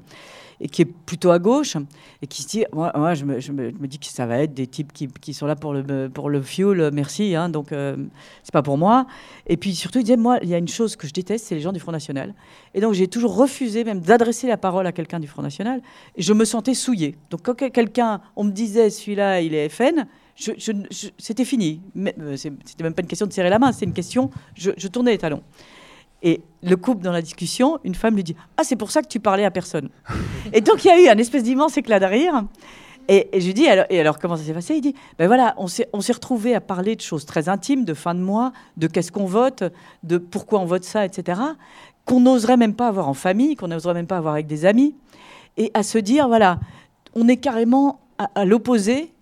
et qui est plutôt à gauche et qui se dit moi, je, me, je, me, dis que ça va être des types qui, qui, sont là pour le, pour le fuel, merci, hein, donc euh, c'est pas pour moi. Et puis surtout, il disait moi, il y a une chose que je déteste, c'est les gens du Front National. Et donc j'ai toujours refusé même d'adresser la parole à quelqu'un du Front National. Et je me sentais souillée. Donc quand quelqu'un, on me disait celui-là, il est FN. Je, c'était fini. Euh, c'était même pas une question de serrer la main, c'est une question, je, je tournais les talons. Et le couple dans la discussion, une femme lui dit Ah, c'est pour ça que tu parlais à personne. et donc il y a eu un espèce d'immense éclat de. Et, je lui dis Et alors, comment ça s'est passé? Il dit Ben voilà, on s'est retrouvés à parler de choses très intimes, de fin de mois, de qu'est-ce qu'on vote, de pourquoi on vote ça, etc., qu'on n'oserait même pas avoir en famille, qu'on n'oserait même pas avoir avec des amis. Et à se dire Voilà, on est carrément à, l'opposé.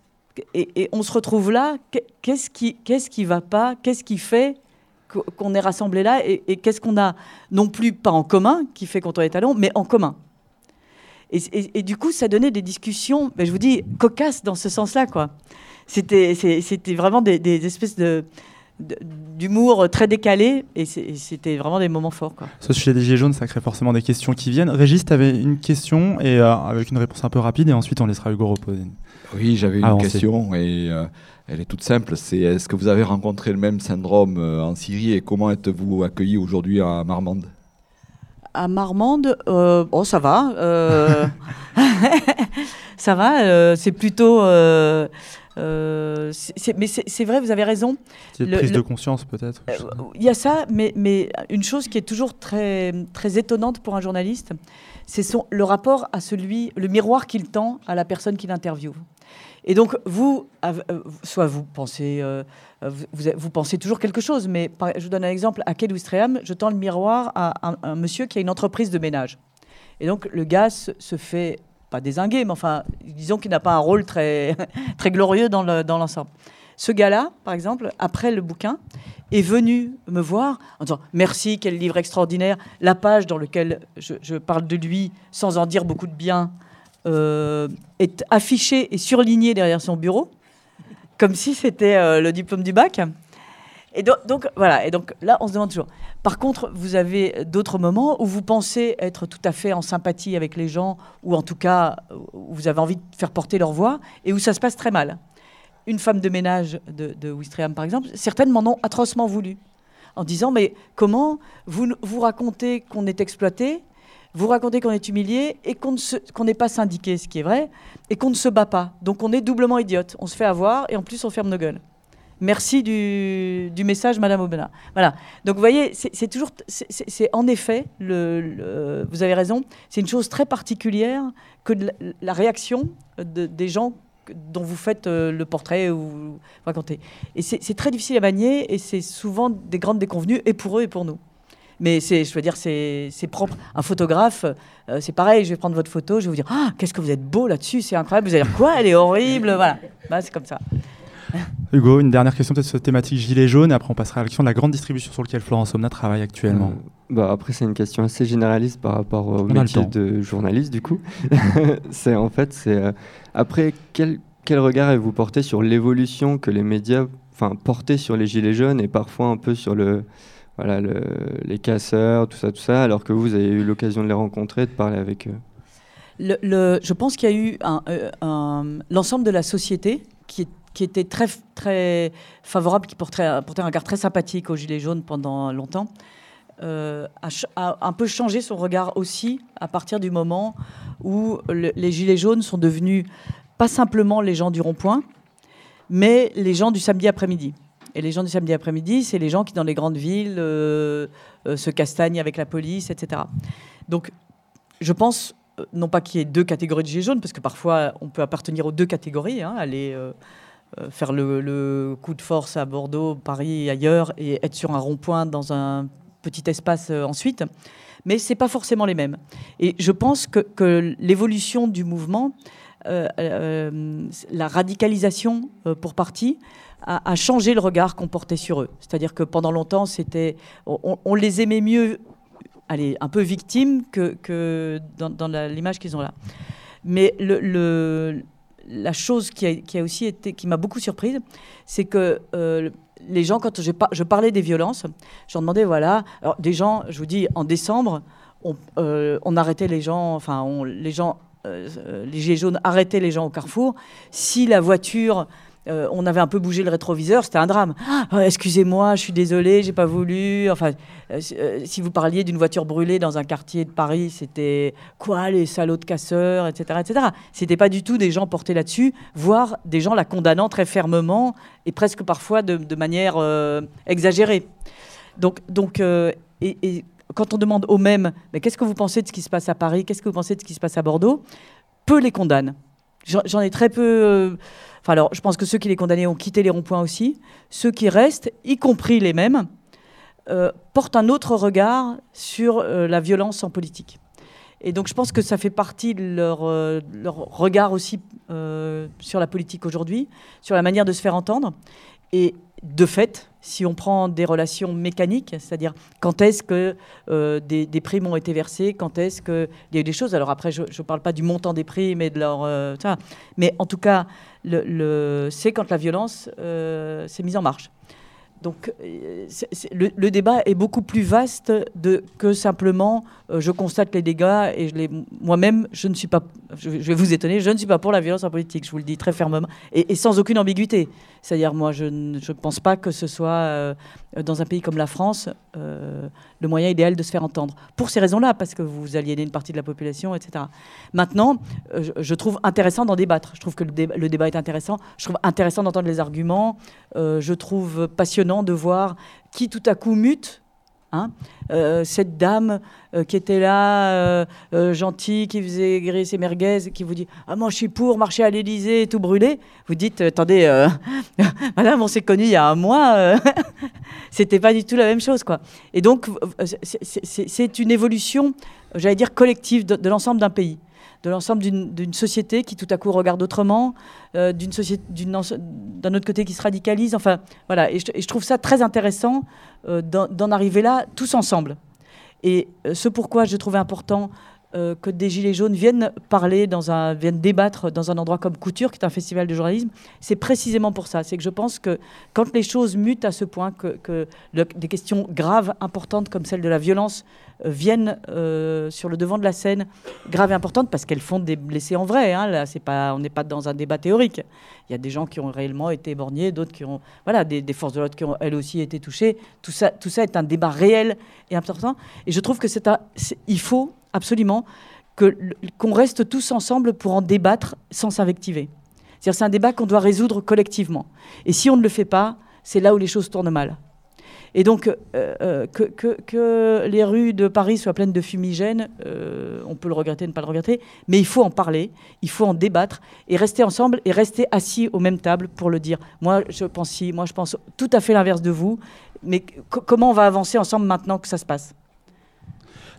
Et, on se retrouve là, qu'est-ce qui, qu'est-ce qui va pas Qu'est-ce qui fait qu'on est rassemblés là et, qu'est-ce qu'on a non plus pas en commun qui fait qu'on est talons, mais en commun. Et, du coup, ça donnait des discussions, ben, je vous dis, cocasses dans ce sens-là, quoi. C'était, c'était vraiment des, espèces de, d'humour très décalé et c'était vraiment des moments forts. Quoi. Ce sujet des Gilets jaunes, ça crée forcément des questions qui viennent. Régis, tu avais une question et euh, avec une réponse un peu rapide et ensuite on laissera Hugo reposer. Oui, j'avais une question et euh, elle est toute simple. C'est est-ce que vous avez rencontré le même syndrome euh, en Syrie et comment êtes-vous accueilli aujourd'hui à Marmande? À Marmande, euh, oh, ça va. Euh, ça va. c'est plutôt. mais c'est vrai, vous avez raison. C'est une prise de conscience peut-être. Il y a ça, mais, mais une chose qui est toujours très, très étonnante pour un journaliste, c'est le rapport à celui, le miroir qu'il tend à la personne qu'il interviewe. Et donc, vous, euh, soit vous pensez, euh, vous, pensez toujours quelque chose, mais je vous donne un exemple. À Quai je tends le miroir à un, monsieur qui a une entreprise de ménage. Et donc, le gars se, fait, pas désinguer, mais enfin, disons qu'il n'a pas un rôle très, très glorieux dans l'ensemble. Ce gars-là, par exemple, après le bouquin, est venu me voir en disant Merci, quel livre extraordinaire. La page dans laquelle je parle de lui sans en dire beaucoup de bien euh, est affiché et surligné derrière son bureau, comme si c'était euh, le diplôme du bac. Et donc, voilà, et donc là, on se demande toujours. Par contre, vous avez d'autres moments où vous pensez être tout à fait en sympathie avec les gens, ou en tout cas, où vous avez envie de faire porter leur voix, et où ça se passe très mal. Une femme de ménage de, de Wistreham, par exemple, certaines m'en ont atrocement voulu, en disant, mais comment vous, vous racontez qu'on est exploité, vous racontez qu'on est humilié et qu'on n'est pas syndiqué, ce qui est vrai, et qu'on ne se bat pas. Donc on est doublement idiote. On se fait avoir et en plus on ferme nos gueules. Merci du, message, Madame Aubenas. Voilà. Donc vous voyez, c'est toujours, c'est en effet, le, vous avez raison, c'est une chose très particulière que la réaction des gens dont vous faites euh, le portrait ou vous racontez. Et c'est très difficile à manier et c'est souvent des grandes déconvenues et pour eux et pour nous. Mais c'est, je veux dire, c'est, propre. Un photographe, euh, c'est pareil. Je vais prendre votre photo, je vais vous dire, ah, qu'est-ce que vous êtes beau là-dessus, c'est incroyable. Vous allez dire quoi Elle est horrible, voilà. Bah, c'est comme ça. Hugo, une dernière question peut-être sur cette thématique gilet jaune, et après on passera à la question de la grande distribution sur laquelle Florence Omna travaille actuellement. Euh, bah après c'est une question assez généraliste par rapport au métier de journaliste du coup. c'est en fait c'est euh, après quel, quel regard avez-vous porté sur l'évolution que les médias enfin portaient sur les gilets jaunes et parfois un peu sur le voilà, les casseurs, tout ça, tout ça, alors que vous avez eu l'occasion de les rencontrer, de parler avec eux Je pense qu'il y a eu euh, l'ensemble de la société qui, était très, très favorable, qui portait, portait, un regard très sympathique aux Gilets jaunes pendant longtemps, euh, a, un peu changé son regard aussi à partir du moment où les Gilets jaunes sont devenus pas simplement les gens du rond-point, mais les gens du samedi après-midi. Et les gens du samedi après-midi, c'est les gens qui, dans les grandes villes, euh, euh, se castagnent avec la police, etc. Donc, je pense, euh, non pas qu'il y ait deux catégories de gilets jaunes, parce que parfois, on peut appartenir aux deux catégories, hein, aller faire le, coup de force à Bordeaux, Paris, ailleurs, et être sur un rond-point dans un petit espace ensuite. Mais ce n'est pas forcément les mêmes. Et je pense que, que l'évolution du mouvement, la radicalisation pour partie, a, changé le regard qu'on portait sur eux. C'est-à-dire que pendant longtemps, c'était, on, les aimait mieux, allez, un peu victimes que, dans, l'image qu'ils ont là. Mais la chose qui a, aussi été, qui m'a beaucoup surprise, c'est que euh, les gens, quand je, parlais des violences, j'en demandais, voilà, alors des gens, je vous dis, en décembre, on, euh, arrêtait les gens, enfin, les gens, euh, les gilets jaunes arrêtaient les gens au carrefour. Si la voiture euh, on avait un peu bougé le rétroviseur, c'était un drame. Ah, excusez-moi, je suis désolé, j'ai pas voulu. Enfin, euh, euh, si vous parliez d'une voiture brûlée dans un quartier de Paris, c'était quoi les salauds de casseurs, etc., etc. C'était pas du tout des gens portés là-dessus, voire des gens la condamnant très fermement et presque parfois de, manière exagérée. Donc, donc et, quand on demande aux mêmes, mais qu'est-ce que vous pensez de ce qui se passe à Paris, qu'est-ce que vous pensez de ce qui se passe à Bordeaux, peu les condamnent. J'en ai très peu. Euh, alors, je pense que ceux qui les condamnaient ont quitté les ronds-points aussi. Ceux qui restent, y compris les mêmes, euh, portent un autre regard sur euh, la violence en politique. Et donc, je pense que ça fait partie de leur, leur regard aussi sur la politique aujourd'hui, sur la manière de se faire entendre. Et de fait, si on prend des relations mécaniques, c'est-à-dire quand est-ce que euh, des, primes ont été versées, quand est-ce qu'il y a eu des choses. Alors après, je ne parle pas du montant des primes et de leur... Euh, mais en tout cas, c'est quand la violence euh, s'est mise en marche. Donc le, débat est beaucoup plus vaste que simplement je constate les dégâts et moi-même je ne suis pas, je, vais vous étonner, je ne suis pas pour la violence en politique, je vous le dis très fermement et, sans aucune ambiguïté. C'est-à-dire moi je ne pense pas que ce soit euh, dans un pays comme la France le moyen idéal de se faire entendre. Pour ces raisons-là, parce que vous aliénez une partie de la population, etc. Maintenant, je, trouve intéressant d'en débattre. Je trouve que le, débat est intéressant. Je trouve intéressant d'entendre les arguments. je trouve passionnant de voir qui tout à coup mute. Hein. Euh, cette dame euh, qui était là, euh, gentille, qui faisait griller ses merguez, qui vous dit Ah, moi je suis pour marcher à l'Élysée et tout brûler. Vous dites Attendez, madame, on s'est connus il y a un mois, c'était pas du tout la même chose. quoi. Et donc, c'est une évolution, j'allais dire, collective de l'ensemble d'un pays de l'ensemble d'une société qui tout à coup regarde autrement, euh, d'un autre côté qui se radicalise. Enfin, voilà. Et je, trouve ça très intéressant euh, d'en arriver là tous ensemble. Et euh, ce pourquoi je trouvais important que des Gilets jaunes viennent parler, un, viennent débattre dans un endroit comme Couture, qui est un festival de journalisme, c'est précisément pour ça. C'est que je pense que quand les choses mutent à ce point, que, des questions graves, importantes comme celle de la violence euh, viennent euh, sur le devant de la scène, grave et importante, parce qu'elles font des blessés en vrai. Hein. Là, c'est pas, on n'est pas dans un débat théorique. Il y a des gens qui ont réellement été éborgnés, d'autres qui ont, voilà, des, forces de l'ordre qui ont elles aussi été touchées. Tout ça, tout ça est un débat réel et important. Et je trouve que c'est il faut absolument qu'on reste tous ensemble pour en débattre sans s'invectiver. C'est-à-dire, c'est un débat qu'on doit résoudre collectivement. Et si on ne le fait pas, c'est là où les choses tournent mal. Et donc, euh, euh, que, que, les rues de Paris soient pleines de fumigènes, euh, on peut le regretter, ne pas le regretter, mais il faut en parler, il faut en débattre et rester ensemble et rester assis aux mêmes tables pour le dire. Moi, je pense si, moi, je pense tout à fait l'inverse de vous, mais comment on va avancer ensemble maintenant que ça se passe?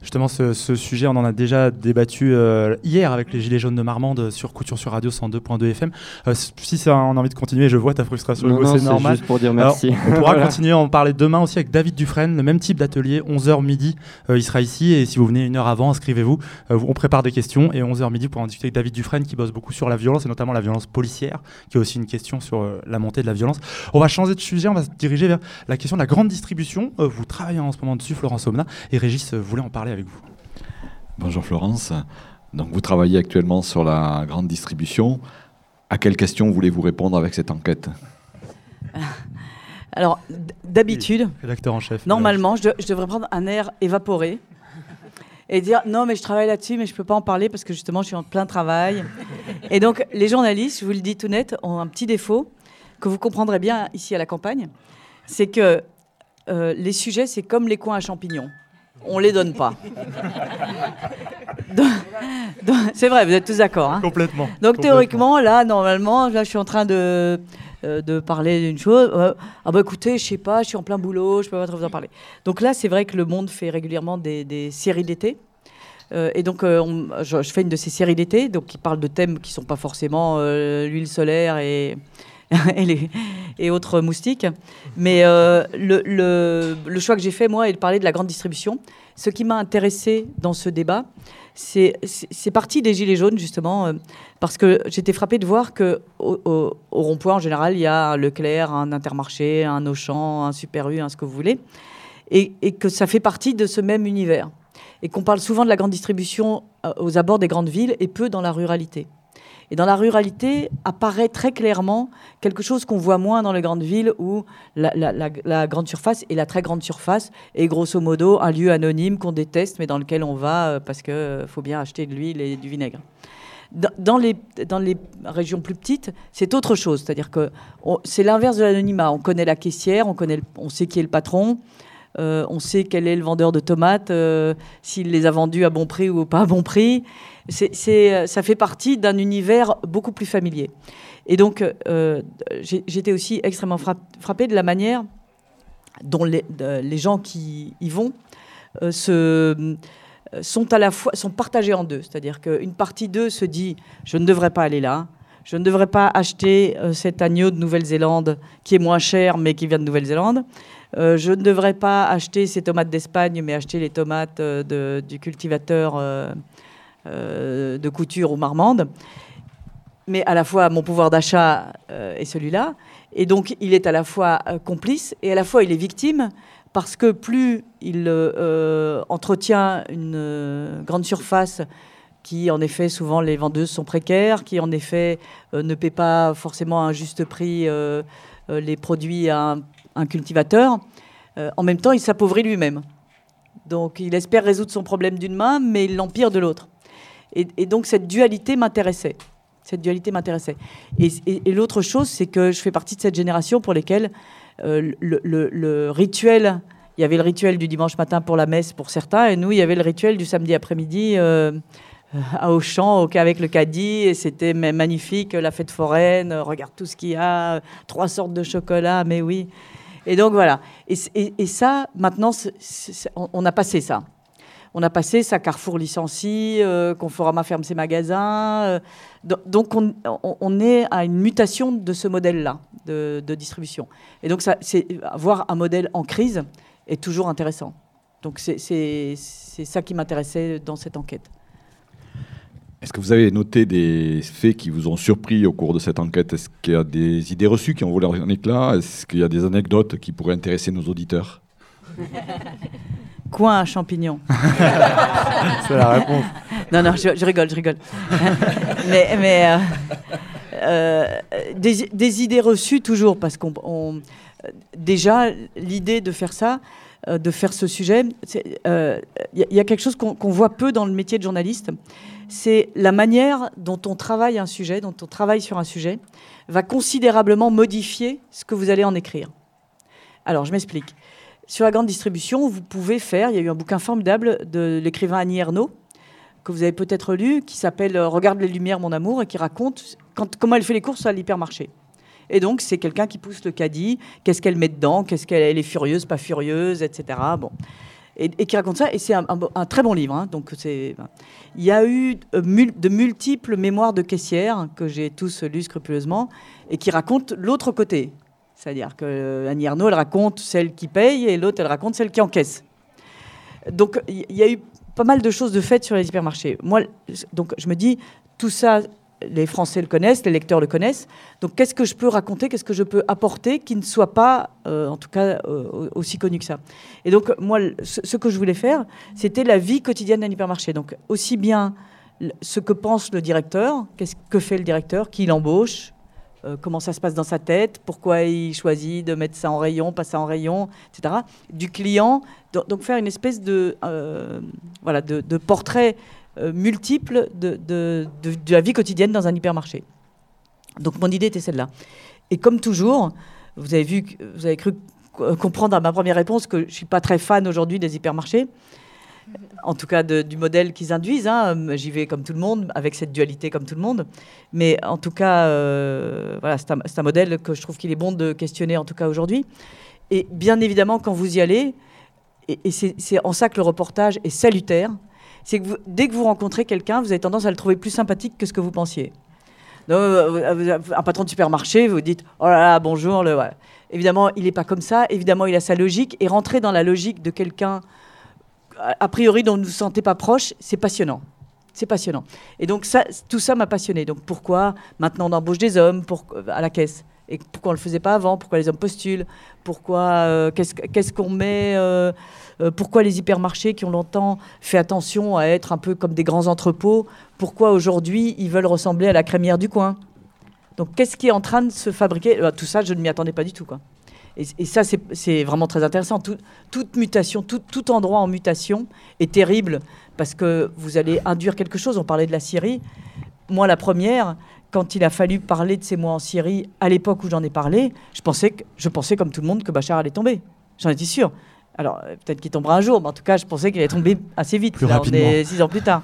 Justement, ce, sujet, on en a déjà débattu euh, hier avec les Gilets jaunes de Marmande sur Couture sur Radio 102.2 FM. Euh, si ça, on a envie de continuer, je vois ta frustration, c'est normal. Juste pour dire merci. on pourra continuer à en parler demain aussi avec David Dufresne, le même type d'atelier, 11h midi. Euh, il sera ici et si vous venez une heure avant, inscrivez-vous. on prépare des questions et 11h midi pour en discuter avec David Dufresne qui bosse beaucoup sur la violence et notamment la violence policière, qui est aussi une question sur la montée de la violence. On va changer de sujet, on va se diriger vers la question de la grande distribution. vous travaillez en ce moment dessus, Florence Omna, et Régis voulait en parler avec vous. Bonjour Florence. Donc vous travaillez actuellement sur la grande distribution. À quelles questions voulez-vous répondre avec cette enquête? Alors d'habitude, en chef. Normalement, je, devrais prendre un air évaporé et dire non mais je travaille là-dessus mais je peux pas en parler parce que justement je suis en plein travail. Et donc les journalistes, je vous le dis tout net, ont un petit défaut que vous comprendrez bien ici à la campagne, c'est que euh, les sujets c'est comme les coins à champignons on les donne pas. C'est vrai, vous êtes tous d'accord. Hein Complètement. Donc théoriquement, là, normalement, là, je suis en train de, euh, de parler d'une chose. Euh, ah bah écoutez, je sais pas, je suis en plein boulot, je peux pas trop vous en parler. Donc là, c'est vrai que le Monde fait régulièrement des, séries d'été. Euh, et donc, je, fais une de ces séries d'été, donc qui parle de thèmes qui sont pas forcément l'huile solaire et, et, autres moustiques. Mais euh, le, choix que j'ai fait, moi, est de parler de la grande distribution. Ce qui m'a intéressé dans ce débat, c'est parti des Gilets jaunes, justement, euh, parce que j'étais frappée de voir qu'au au, rond-point, en général, il y a un Leclerc, un Intermarché, un Auchan, un Super U, un ce que vous voulez, et, et que ça fait partie de ce même univers. Et qu'on parle souvent de la grande distribution euh, aux abords des grandes villes et peu dans la ruralité. Et dans la ruralité apparaît très clairement quelque chose qu'on voit moins dans les grandes villes où la, grande surface et la très grande surface est grosso modo un lieu anonyme qu'on déteste mais dans lequel on va euh, parce qu'il euh, faut bien acheter de l'huile et du vinaigre. Dans les, dans les régions plus petites, c'est autre chose. C'est-à-dire que c'est l'inverse de l'anonymat. On connaît la caissière, on, connaît on sait qui est le patron. on sait quel est le vendeur de tomates, s'il les a vendus à bon prix ou pas à bon prix. C'est, ça fait partie d'un univers beaucoup plus familier. Et donc, j'étais aussi extrêmement frappée de la manière dont les, gens qui y vont se sont à la fois sont partagés en deux. C'est-à-dire qu'une partie d'eux se dit je ne devrais pas aller là, je ne devrais pas acheter euh, cet agneau de Nouvelle-Zélande qui est moins cher mais qui vient de Nouvelle-Zélande. Euh, je ne devrais pas acheter ces tomates d'Espagne mais acheter les tomates euh, du cultivateur de couture ou marmande. Mais à la fois mon pouvoir d'achat est celui-là. Et donc il est à la fois complice et à la fois il est victime parce que plus il euh, entretient une euh, grande surface qui, en effet, souvent les vendeuses sont précaires, qui, en effet, euh, ne paie pas forcément à un juste prix les produits à un, cultivateur, en même temps, il s'appauvrit lui-même. Donc, il espère résoudre son problème d'une main, mais il l'empire de l'autre. Et, donc, cette dualité m'intéressait. Cette dualité m'intéressait. Et, l'autre chose, c'est que je fais partie de cette génération pour lesquelles euh, le, rituel, il y avait le rituel du dimanche matin pour la messe pour certains, et nous, il y avait le rituel du samedi après-midi euh, à Auchan, avec le caddie, et c'était magnifique, la fête foraine, regarde tout ce qu'il y a, trois sortes de chocolat, mais oui. Et donc voilà. Et, ça, maintenant, on a passé ça on a passé ça, Carrefour licencie, euh, Conforama ferme ses magasins. Euh, donc on, est à une mutation de ce modèle-là de, distribution. Et donc c'est avoir un modèle en crise est toujours intéressant. Donc c'est ça qui m'intéressait dans cette enquête. Est-ce que vous avez noté des faits qui vous ont surpris au cours de cette enquête? Est-ce qu'il y a des idées reçues qui ont volé en éclat Est-ce qu'il y a des anecdotes qui pourraient intéresser nos auditeurs? Coin à champignons. C'est la réponse. Non, non, je, rigole, je rigole. mais mais euh, euh, des, idées reçues toujours, parce qu'on. déjà, l'idée de faire ça, euh, de faire ce sujet, il y, a quelque chose qu'on voit peu dans le métier de journaliste. C'est la manière dont on travaille un sujet, dont on travaille sur un sujet, va considérablement modifier ce que vous allez en écrire. Alors, je m'explique. Sur la grande distribution, vous pouvez faire, il y a eu un bouquin formidable de l'écrivain Annie Ernaux, que vous avez peut-être lu, qui s'appelle euh, Regarde les lumières, mon amour, et qui raconte comment elle fait les courses à l'hypermarché. Et donc, c'est quelqu'un qui pousse le caddie, qu'est-ce qu'elle met dedans, qu'est-ce qu'elle est furieuse, pas furieuse, etc. Bon. Et, qui raconte ça, et c'est un, très bon livre. Hein. donc c'est, il y a eu euh, de multiples mémoires de caissières que j'ai tous lus scrupuleusement et qui racontent l'autre côté, c'est-à-dire que euh, Arnaud, elle raconte celle qui paye et l'autre, elle raconte celle qui encaisse. Donc, il y a eu pas mal de choses de faites sur les hypermarchés. Moi, donc, je me dis, tout ça, les Français le connaissent, les lecteurs le connaissent. Donc, qu'est-ce que je peux raconter, qu'est-ce que je peux apporter qui ne soit pas, euh, en tout cas, euh, aussi connu que ça? Et donc, moi, ce, que je voulais faire, c'était la vie quotidienne d'un hypermarché. Donc, aussi bien ce que pense le directeur, qu'est-ce que fait le directeur, qui l'embauche, euh, comment ça se passe dans sa tête, pourquoi il choisit de mettre ça en rayon, pas ça en rayon, etc. Du client, donc faire une espèce de, euh, voilà, de, portrait euh, multiple de, de, la vie quotidienne dans un hypermarché. Donc mon idée était celle-là. Et comme toujours, vous avez vu, vous avez cru comprendre à ma première réponse que je ne suis pas très fan aujourd'hui des hypermarchés en tout cas du modèle qu'ils induisent. Hein. J'y vais comme tout le monde, avec cette dualité comme tout le monde. Mais en tout cas, euh, c'est un, modèle que je trouve qu'il est bon de questionner, en tout cas aujourd'hui. Et bien évidemment, quand vous y allez, et, c'est en ça que le reportage est salutaire, c'est que dès que vous rencontrez quelqu'un, vous avez tendance à le trouver plus sympathique que ce que vous pensiez. Euh, un patron de supermarché, vous dites Oh là là, bonjour. Évidemment, il n'est pas comme ça. Évidemment, il a sa logique. Et rentrer dans la logique de quelqu'un a priori dont vous ne vous sentez pas proche, c'est passionnant. C'est passionnant. Et donc ça, tout ça m'a passionné. Donc pourquoi maintenant on embauche des hommes pour, à la caisse? Et pourquoi on ne le faisait pas avant? Pourquoi les hommes postulent? Pourquoi euh, qu'est-ce qu'on met euh, euh, Pourquoi les hypermarchés qui ont longtemps fait attention à être un peu comme des grands entrepôts Pourquoi aujourd'hui ils veulent ressembler à la crémière du coin? Donc qu'est-ce qui est en train de se fabriquer? Tout ça, je ne m'y attendais pas du tout. Et, ça, c'est vraiment très intéressant. toute mutation, tout, endroit en mutation est terrible parce que vous allez induire quelque chose. On parlait de la Syrie. Moi, la première, quand il a fallu parler de ces mois en Syrie, à l'époque où j'en ai parlé, je pensais, que, je pensais comme tout le monde que Bachar allait tomber. J'en étais sûr. Alors, euh, peut-être qu'il tombera un jour, mais en tout cas, je pensais qu'il allait tomber assez vite. Plus Là, on est six ans plus tard.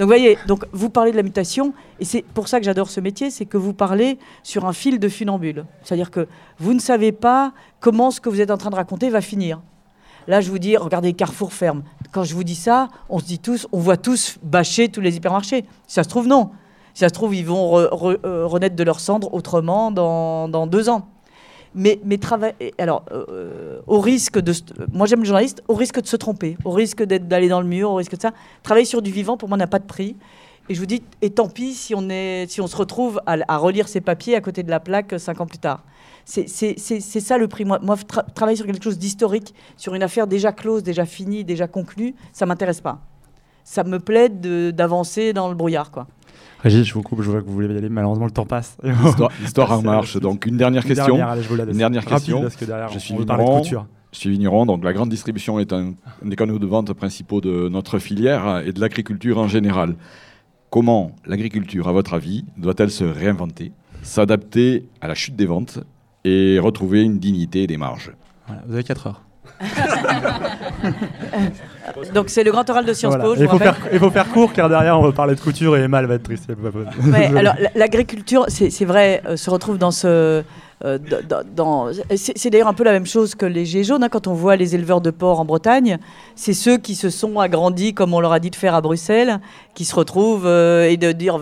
Donc, vous voyez, donc, vous parlez de la mutation, et c'est pour ça que j'adore ce métier, c'est que vous parlez sur un fil de funambule. C'est-à-dire que vous ne savez pas comment ce que vous êtes en train de raconter va finir. Là, je vous dis, regardez, Carrefour ferme. Quand je vous dis ça, on se dit tous, on voit tous bâcher tous les hypermarchés. Si ça se trouve, non. Si ça se trouve, ils vont euh, renaître de leurs cendres autrement dans, dans deux ans. Mais, mais travail, alors, euh, au risque de. se- Moi, j'aime le journaliste, au risque de se tromper, au risque d'aller dans le mur, au risque de ça. Travailler sur du vivant, pour moi, n'a pas de prix. Et je vous dis, et tant pis si on, est, si on se retrouve à, relire ces papiers à côté de la plaque euh, cinq ans plus tard. C'est ça le prix. Moi, moi tra- travailler sur quelque chose d'historique, sur une affaire déjà close, déjà finie, déjà conclue, ça m'intéresse pas. Ça me plaît d'avancer dans le brouillard, quoi. Régis, je vous coupe, je vois que vous voulez y aller. Malheureusement, le temps passe. L'histoire- en marche. Donc, une dernière question. dernière, allez, je vous la laisse. Une dernière Rapide, question. derrière, Je suis vigneron. Je suis vigneron, donc la grande distribution est un, un des canaux de vente principaux de notre filière et de l'agriculture en général. Comment l'agriculture, à votre avis, doit-elle se réinventer, s'adapter à la chute des ventes et retrouver une dignité et des marges? Voilà, vous avez 4 heures. Donc, c'est le grand oral de Sciences Voilà. Po. Il faut, faire, il faut faire court car derrière on va parler de couture et Emma elle va être triste. Ouais, alors la- l'agriculture, c'est vrai, euh, se retrouve dans ce. euh, dans- c'est d'ailleurs un peu la même chose que les gilets jaunes. hein, quand on voit les éleveurs de porc en Bretagne, c'est ceux qui se sont agrandis, comme on leur a dit de faire à Bruxelles, qui se retrouvent euh, et de dire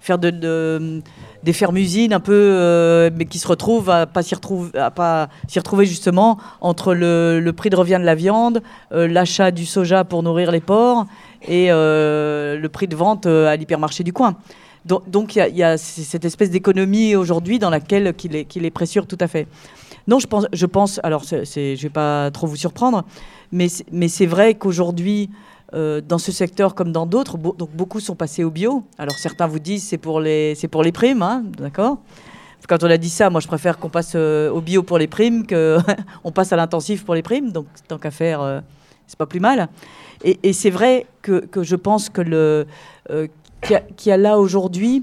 faire de, de- des fermes-usines un peu, euh, mais qui se retrouvent à pas s'y retrouver, pas s'y retrouver justement entre le, prix de revient de la viande, euh, l'achat du soja pour nourrir les porcs et euh, le prix de vente à l'hypermarché du coin. Donc- il y a, cette espèce d'économie aujourd'hui dans laquelle qu'il est, qu'il est pressure tout à fait. Non, je pense, je pense alors c'est, c'est- je vais pas trop vous surprendre, mais c'est vrai qu'aujourd'hui, euh, dans ce secteur comme dans d'autres, donc beaucoup sont passés au bio. Alors certains vous disent c'est pour les, c'est pour les primes, hein, d'accord? Quand on a dit ça, moi je préfère qu'on passe euh, au bio pour les primes qu'on passe à l'intensif pour les primes. Donc tant qu'à faire, euh, c'est pas plus mal. Et, c'est vrai que, que je pense que le euh, qu'il y, a- là aujourd'hui.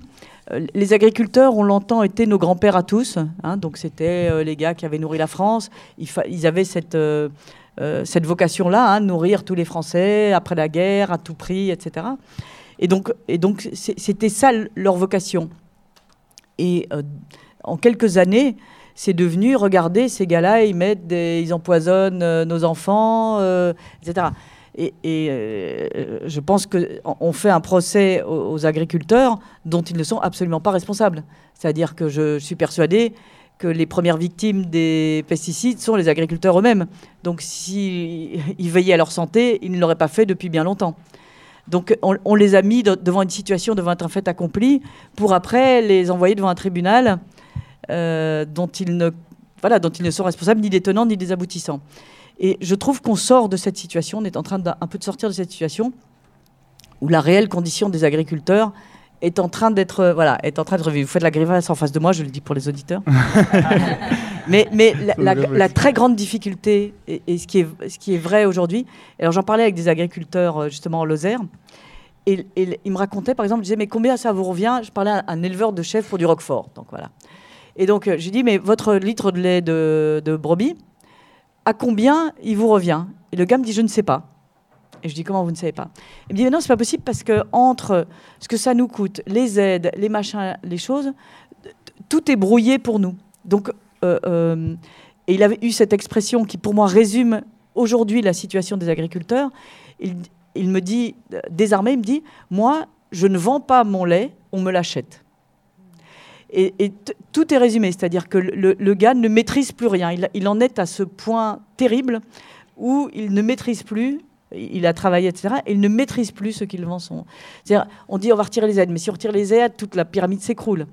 Les agriculteurs, on l'entend, étaient nos grands-pères à tous. hein, donc c'était les gars qui avaient nourri la France. Ils avaient cette, euh, cette vocation-là, hein, nourrir tous les Français après la guerre à tout prix, etc. Et donc, c'était ça leur vocation. Et euh, en quelques années, c'est devenu, regardez, ces gars-là, ils empoisonnent euh, nos enfants, etc. Et, je pense qu'on fait un procès aux, aux agriculteurs dont ils ne sont absolument pas responsables. C'est-à-dire que je suis persuadée que les premières victimes des pesticides sont les agriculteurs eux-mêmes. Donc s'ils veillaient à leur santé, ils ne l'auraient pas fait depuis bien longtemps. Donc on, les a mis de- devant une situation, devant un fait accompli, pour après les envoyer devant un tribunal euh, dont, ils ne, voilà, dont ils ne sont responsables ni des tenants ni des aboutissants. Et je trouve qu'on sort de cette situation, on est en train d'un un peu de sortir de cette situation où la réelle condition des agriculteurs est en train d'être euh, voilà est en train de revivre. Vous faites la grimace en face de moi, je le dis pour les auditeurs. mais mais la, la- la très grande difficulté et, et ce qui est ce qui est vrai aujourd'hui. Alors j'en parlais avec des agriculteurs euh, justement en Lozère. Et, et ils me racontaient, par exemple, je disais, mais combien ça vous revient? Je parlais à un éleveur de chèvres pour du Roquefort. Donc voilà. Et donc, euh, j'ai dit, mais votre litre de lait de, de brebis, à combien il vous revient? Et le gars me dit, je ne sais pas. Et je dis, comment vous ne savez pas? Il me dit, mais non, c'est pas possible parce que entre ce que ça nous coûte, les aides, les machins, les choses, tout est brouillé pour nous. Donc, euh, euh, et il avait eu cette expression qui, pour moi, résume aujourd'hui la situation des agriculteurs. Il, me dit, désarmé, il me dit, moi, je ne vends pas mon lait, on me l'achète. Et, tout est résumé, c'est-à-dire que le, gars ne maîtrise plus rien. Il en est à ce point terrible où il ne maîtrise plus. Il a travaillé, etc. Et il ne maîtrise plus ce qu'il vend. Son... C'est-à-dire, on dit on va retirer les aides, mais si on retire les aides, toute la pyramide s'écroule.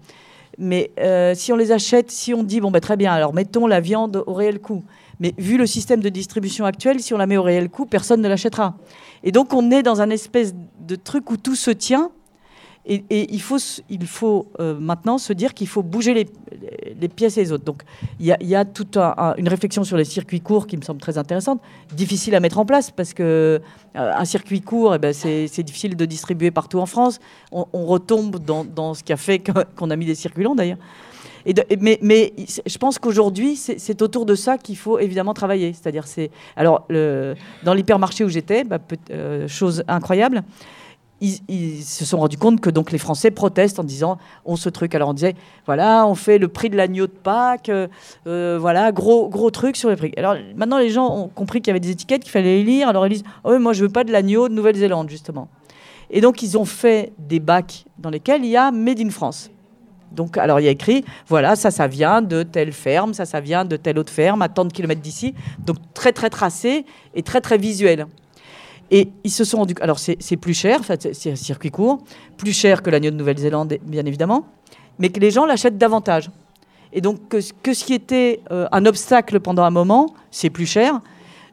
Mais euh, si on les achète, si on dit bon ben très bien, alors mettons la viande au réel coût. Mais vu le système de distribution actuel, si on la met au réel coût, personne ne l'achètera. Et donc on est dans un espèce de truc où tout se tient. Et, il faut, euh, maintenant se dire qu'il faut bouger les, pièces et les autres. Donc il y a, toute un- un- une réflexion sur les circuits courts qui me semble très intéressante, difficile à mettre en place parce que euh, un circuit court, eh ben, c'est difficile de distribuer partout en France. On, retombe dans, ce qui a fait qu'on a mis des circuits longs d'ailleurs. Mais, je pense qu'aujourd'hui, c'est autour de ça qu'il faut évidemment travailler. C'est-à-dire, c'est alors dans l'hypermarché où j'étais, bah, euh, chose incroyable. Ils, se sont rendus compte que donc les Français protestent en disant on ce truc. Alors on disait voilà on fait le prix de l'agneau de Pâques, euh, euh, voilà gros gros truc sur les prix. Alors maintenant les gens ont compris qu'il y avait des étiquettes qu'il fallait les lire. Alors ils disent oh, moi je veux pas de l'agneau de Nouvelle-Zélande justement. Et donc ils ont fait des bacs dans lesquels il y a Made in France. Donc, alors il y a écrit, voilà, ça, ça vient de telle ferme, ça, ça vient de telle autre ferme, à tant de kilomètres d'ici. Donc, très, très tracé et très, très visuel. Et ils se sont rendus. Alors, c'est plus cher, enfin, c'est- un circuit court, plus cher que l'agneau de Nouvelle-Zélande, bien évidemment, mais que les gens l'achètent davantage. Et donc, que, ce qui était euh, un obstacle pendant un moment, c'est plus cher,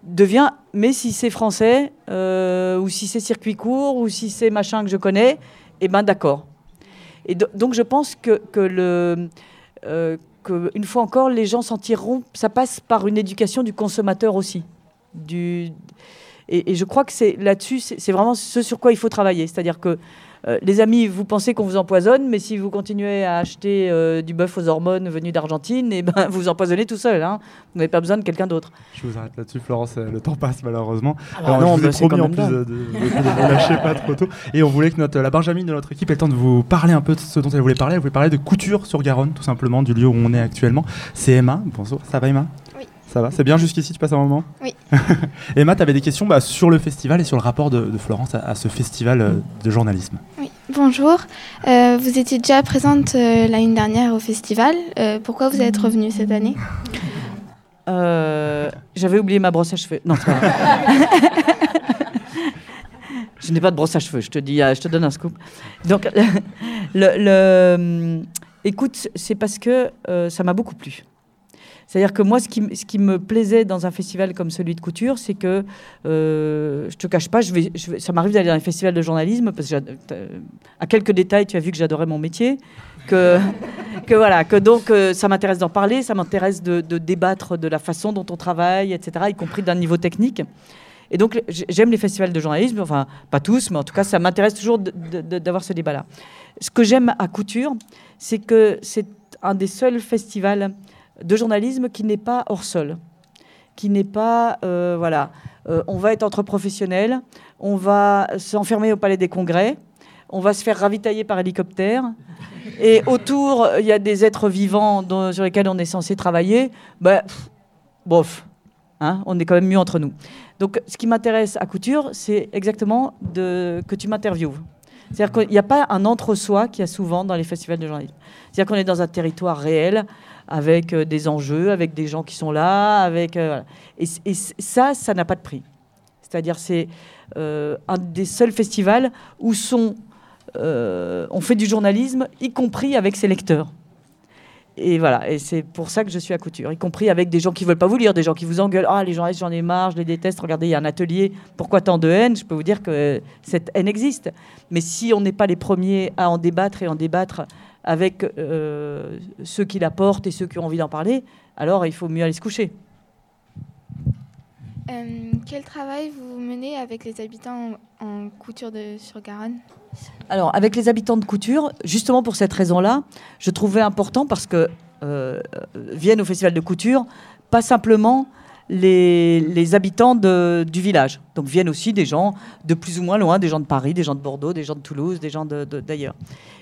devient, mais si c'est français, euh, ou si c'est circuit court, ou si c'est machin que je connais, eh ben d'accord. Et do- donc je pense que, que le, euh, que, une fois encore, les gens s'en tireront. Ça passe par une éducation du consommateur aussi. Du, et, et je crois que c'est là-dessus, c'est vraiment ce sur quoi il faut travailler. C'est-à-dire que euh, les amis, vous pensez qu'on vous empoisonne, mais si vous continuez à acheter euh, du bœuf aux hormones venu d'Argentine, et ben, vous empoisonnez tout seul. hein. Vous n'avez pas besoin de quelqu'un d'autre. Je vous arrête là-dessus, Florence. euh, Le temps passe malheureusement. Alors non, vous bah, ai c'est promis quand en plus de, ne lâcher pas trop tôt. Et on voulait que notre, la Benjamin de notre équipe ait le temps de vous parler un peu de ce dont elle voulait parler. Elle voulait parler de couture sur Garonne, tout simplement, du lieu où on est actuellement. C'est Emma. Bonjour, ça va Emma? Ça va C'est bien jusqu'ici, tu passes un moment Oui. Emma, tu avais des questions bah, sur le festival et sur le rapport de, de Florence à, à ce festival euh, de journalisme. Oui, bonjour. Euh, vous étiez déjà présente euh, l'année dernière au festival. Euh, pourquoi vous êtes revenue cette année? Euh, J'avais oublié ma brosse à cheveux. Non, c'est pas vrai. je n'ai pas de brosse à cheveux, je te dis, je te donne un scoop. Donc, le, le- hum, écoute, c'est parce que euh, ça m'a beaucoup plu. C'est-à-dire que moi, ce qui, me plaisait dans un festival comme celui de couture, c'est que, euh, je te cache pas, ça m'arrive d'aller dans un festival de journalisme, parce que, à quelques détails, tu as vu que j'adorais mon métier, que, voilà, que donc euh, ça m'intéresse d'en parler, ça m'intéresse de, débattre de la façon dont on travaille, etc., y compris d'un niveau technique. Et donc, j'aime les festivals de journalisme, enfin, pas tous, mais en tout cas, ça m'intéresse toujours d'avoir ce débat-là. Ce que j'aime à Couture, c'est que c'est un des seuls festivals de journalisme qui n'est pas hors sol, qui n'est pas, euh, voilà, euh, on va être entre professionnels, on va s'enfermer au Palais des Congrès, on va se faire ravitailler par hélicoptère, et autour, il y a des êtres vivants sur lesquels on est censé travailler, ben, pff, bof, hein, on est quand même mieux entre nous. Donc, ce qui m'intéresse à Couture, c'est exactement de, que tu m'interviewes. C'est-à-dire qu'il n'y a pas un entre-soi qu'il y a souvent dans les festivals de journalisme. C'est-à-dire qu'on est dans un territoire réel, avec euh, des enjeux, avec des gens qui sont là, avec euh, et, ça, ça n'a pas de prix. C'est-à-dire c'est euh, un des seuls festivals où sont, on fait du journalisme, y compris avec ses lecteurs. Et voilà, et c'est pour ça que je suis à couture, y compris avec des gens qui veulent pas vous lire, des gens qui vous engueulent. Ah, les journalistes, j'en ai marre, je les déteste. Regardez, il y a un atelier. Pourquoi tant de haine? Je peux vous dire que cette haine existe. Mais si on n'est pas les premiers à en débattre et en débattre avec euh, ceux qui la portent et ceux qui ont envie d'en parler, alors il faut mieux aller se coucher. Euh, Quel travail vous menez avec les habitants en, en couture de, sur Garonne? Alors, avec les habitants de Couture, justement pour cette raison-là, je trouvais important parce que euh, viennent au festival de couture pas simplement les, habitants du village. Donc viennent aussi des gens de plus ou moins loin, des gens de Paris, des gens de Bordeaux, des gens de Toulouse, des gens de- de- d'ailleurs.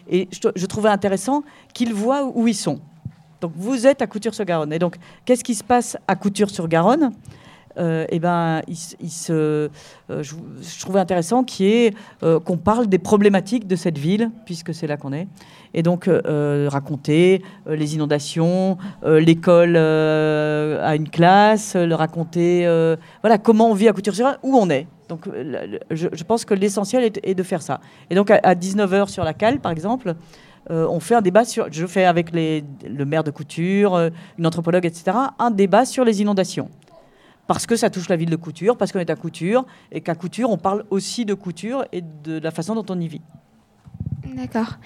Et je, je trouvais intéressant qu'ils voient où ils sont. Donc vous êtes à Couture-sur-Garonne. Et donc, qu'est-ce qui se passe à Couture-sur-Garonne? Euh, eh ben, euh, je, trouvais intéressant euh, qu'on parle des problématiques de cette ville, puisque c'est là qu'on est. Et donc, raconter les inondations, l'école à une classe, raconter, voilà, comment on vit à Couture-sur-Garonne, où on est. Donc, je, pense que l'essentiel est, de faire ça. Et donc, à, 19h sur la cale, par exemple, on fait un débat sur, je fais avec le maire de Couture, une anthropologue, etc., un débat sur les inondations parce que ça touche la ville de Couture, parce qu'on est à Couture, et qu'à Couture, on parle aussi de couture et de la façon dont on y vit. D'accord.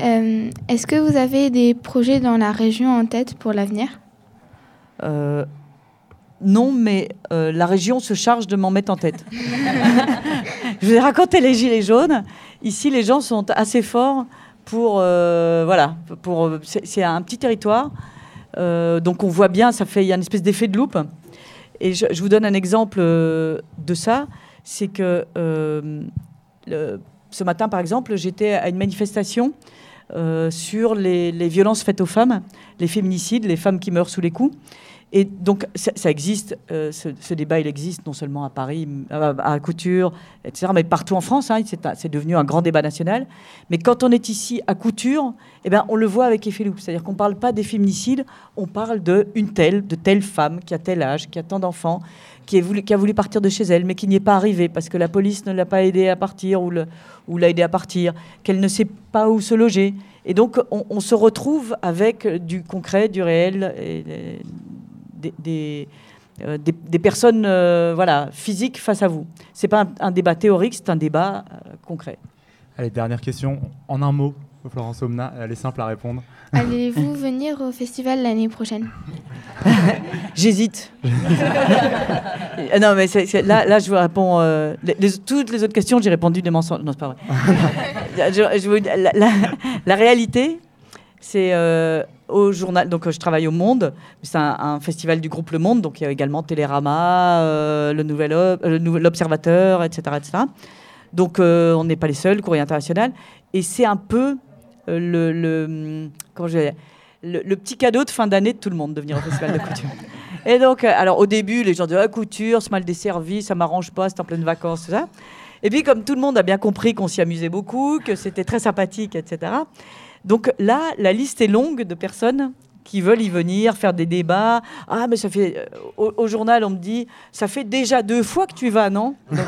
Euh, Est-ce que vous avez des projets dans la région en tête pour l'avenir? Euh, non, mais euh, la région se charge de m'en mettre en tête. Je vous ai raconté les Gilets jaunes. Ici, les gens sont assez forts pour voilà, pour c'est un petit territoire. donc on voit bien, ça fait il y a une espèce d'effet de loupe. Et je, vous donne un exemple de ça, c'est que ce matin, par exemple, j'étais à une manifestation sur les, les, violences faites aux femmes, les féminicides, les femmes qui meurent sous les coups. Et donc, ça, existe, euh, ce, débat, il existe non seulement à Paris, à, Couture, etc., mais partout en France. Hein, c'est devenu un grand débat national. Mais quand on est ici à Couture, eh ben, on le voit avec effet loupe. C'est-à-dire qu'on ne parle pas des féminicides, on parle d'une telle, de telle femme qui a tel âge, qui a tant d'enfants, qui, a voulu partir de chez elle, mais qui n'y est pas arrivée parce que la police ne l'a pas aidée à partir ou l'a aidée à partir, qu'elle ne sait pas où se loger. Et donc, on, se retrouve avec du concret, du réel. Des, euh, des, des, personnes euh, voilà, physiques face à vous. Ce n'est pas un, débat théorique, c'est un débat euh, concret. Allez, dernière question, en un mot, Florence Omna, elle est simple à répondre. Allez-vous venir au festival l'année prochaine? J'hésite. non, mais là, là, je vous réponds. toutes les autres questions, j'ai répondu des mensonges. Non, c'est pas vrai. la, réalité, c'est au journal. Donc, je travaille au Monde. C'est un, festival du groupe Le Monde. Donc, il y a également Télérama, euh, le Nouvel euh, l'Observateur, etc., etc. Donc, euh, on n'est pas les seuls, Courrier International. Et c'est un peu le, le, je le, petit cadeau de fin d'année de tout le monde de venir au festival de couture. Et donc, alors au début, les gens disaient ah, couture, c'est mal desservi, ça m'arrange pas, c'est en pleine vacances, tout ça. Et puis, comme tout le monde a bien compris qu'on s'y amusait beaucoup, que c'était très sympathique, etc., donc là, la liste est longue de personnes qui veulent y venir, faire des débats. Ah, mais ça fait. Euh, au, journal, on me dit, ça fait déjà deux fois que tu y vas, non donc,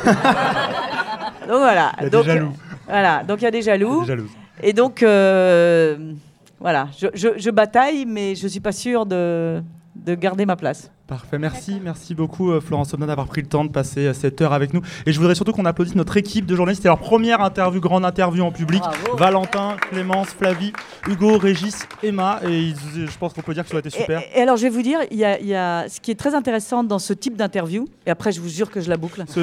voilà. Il y a donc, des jaloux. Voilà, donc il y a des jaloux. Des Et donc, euh, voilà, je, je, bataille, mais je ne suis pas sûre de, de garder ma place. Parfait, merci, merci beaucoup euh, Florence Somna d'avoir pris le temps de passer euh, cette heure avec nous. Et je voudrais surtout qu'on applaudisse notre équipe de journalistes. C'était leur première interview, grande interview en public. Valentin, Clémence, Flavie, Hugo, Régis, Emma. Et je pense qu'on peut dire que ça a été super. Et, alors je vais vous dire, il y, a, ce qui est très intéressant dans ce type d'interview, et après je vous jure que je la boucle. C'est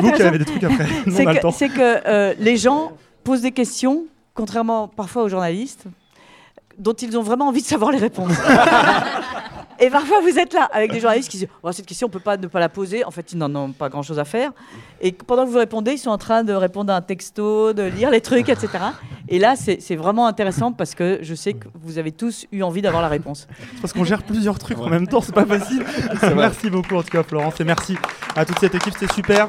vous qui avez des trucs après. C'est que, euh, les gens posent des questions, contrairement parfois aux journalistes dont ils ont vraiment envie de savoir les réponses. Et parfois, vous êtes là avec des journalistes qui disent oh, Cette question, on ne peut pas ne pas la poser. En fait, ils n'en ont pas grand-chose à faire. Et pendant que vous répondez, ils sont en train de répondre à un texto, de lire les trucs, etc. Et là, c'est vraiment intéressant parce que je sais que vous avez tous eu envie d'avoir la réponse. Parce qu'on gère plusieurs trucs en même temps, c'est pas facile. merci beaucoup, en tout cas, Florence. Et merci à toute cette équipe, c'est super.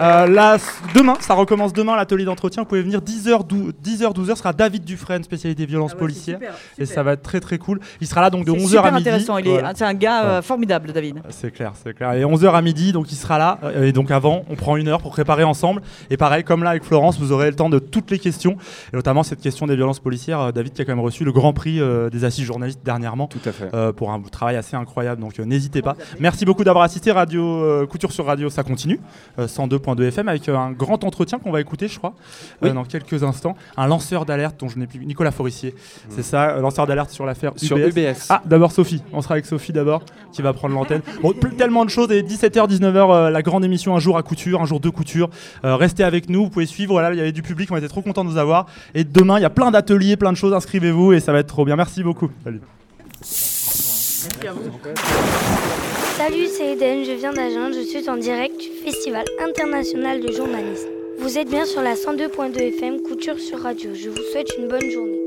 Euh, là, demain, ça recommence demain l'atelier d'entretien. Vous pouvez venir 10h, 10h, 12h. sera David Dufresne, spécialité violences ah policières. Et ça va être très très cool. Il sera là donc de 11h à midi. intéressant. C'est un gars euh, formidable, David. C'est clair, c'est clair. Et 11h à midi, donc il sera là. Euh, et donc avant, on prend une heure pour préparer ensemble. Et pareil, comme là avec Florence, vous aurez le temps de toutes les questions. Et notamment cette question des violences policières. David qui a quand même reçu le grand prix des assises journalistes dernièrement. Tout à fait. pour un travail assez incroyable. Donc n'hésitez pas. Merci beaucoup d'avoir assisté. Radio Couture sur Radio, ça continue. 102.2 FM avec un grand entretien qu'on va écouter, je crois, euh, dans quelques instants. Un lanceur d'alerte dont je n'ai plus. Nicolas Forissier, mmh. c'est ça, euh, lanceur d'alerte sur l'affaire UBS. Sur UBS. Ah, d'abord Sophie. On sera avec Sophie d'abord, qui va prendre l'antenne. Bon, tellement de choses. Et 17h, 19h, euh, la grande émission Un jour à couture, un jour de couture. restez avec nous, vous pouvez suivre. Voilà, il y avait du public, on était trop contents de vous avoir. Et demain, il y a plein d'ateliers, plein de choses. Inscrivez-vous et ça va être trop bien. Merci beaucoup. Salut. Salut, c'est Eden, je viens d'Agen, je suis en direct du Festival international de journalisme. Vous êtes bien sur la 102.2 FM Couture sur Radio. Je vous souhaite une bonne journée.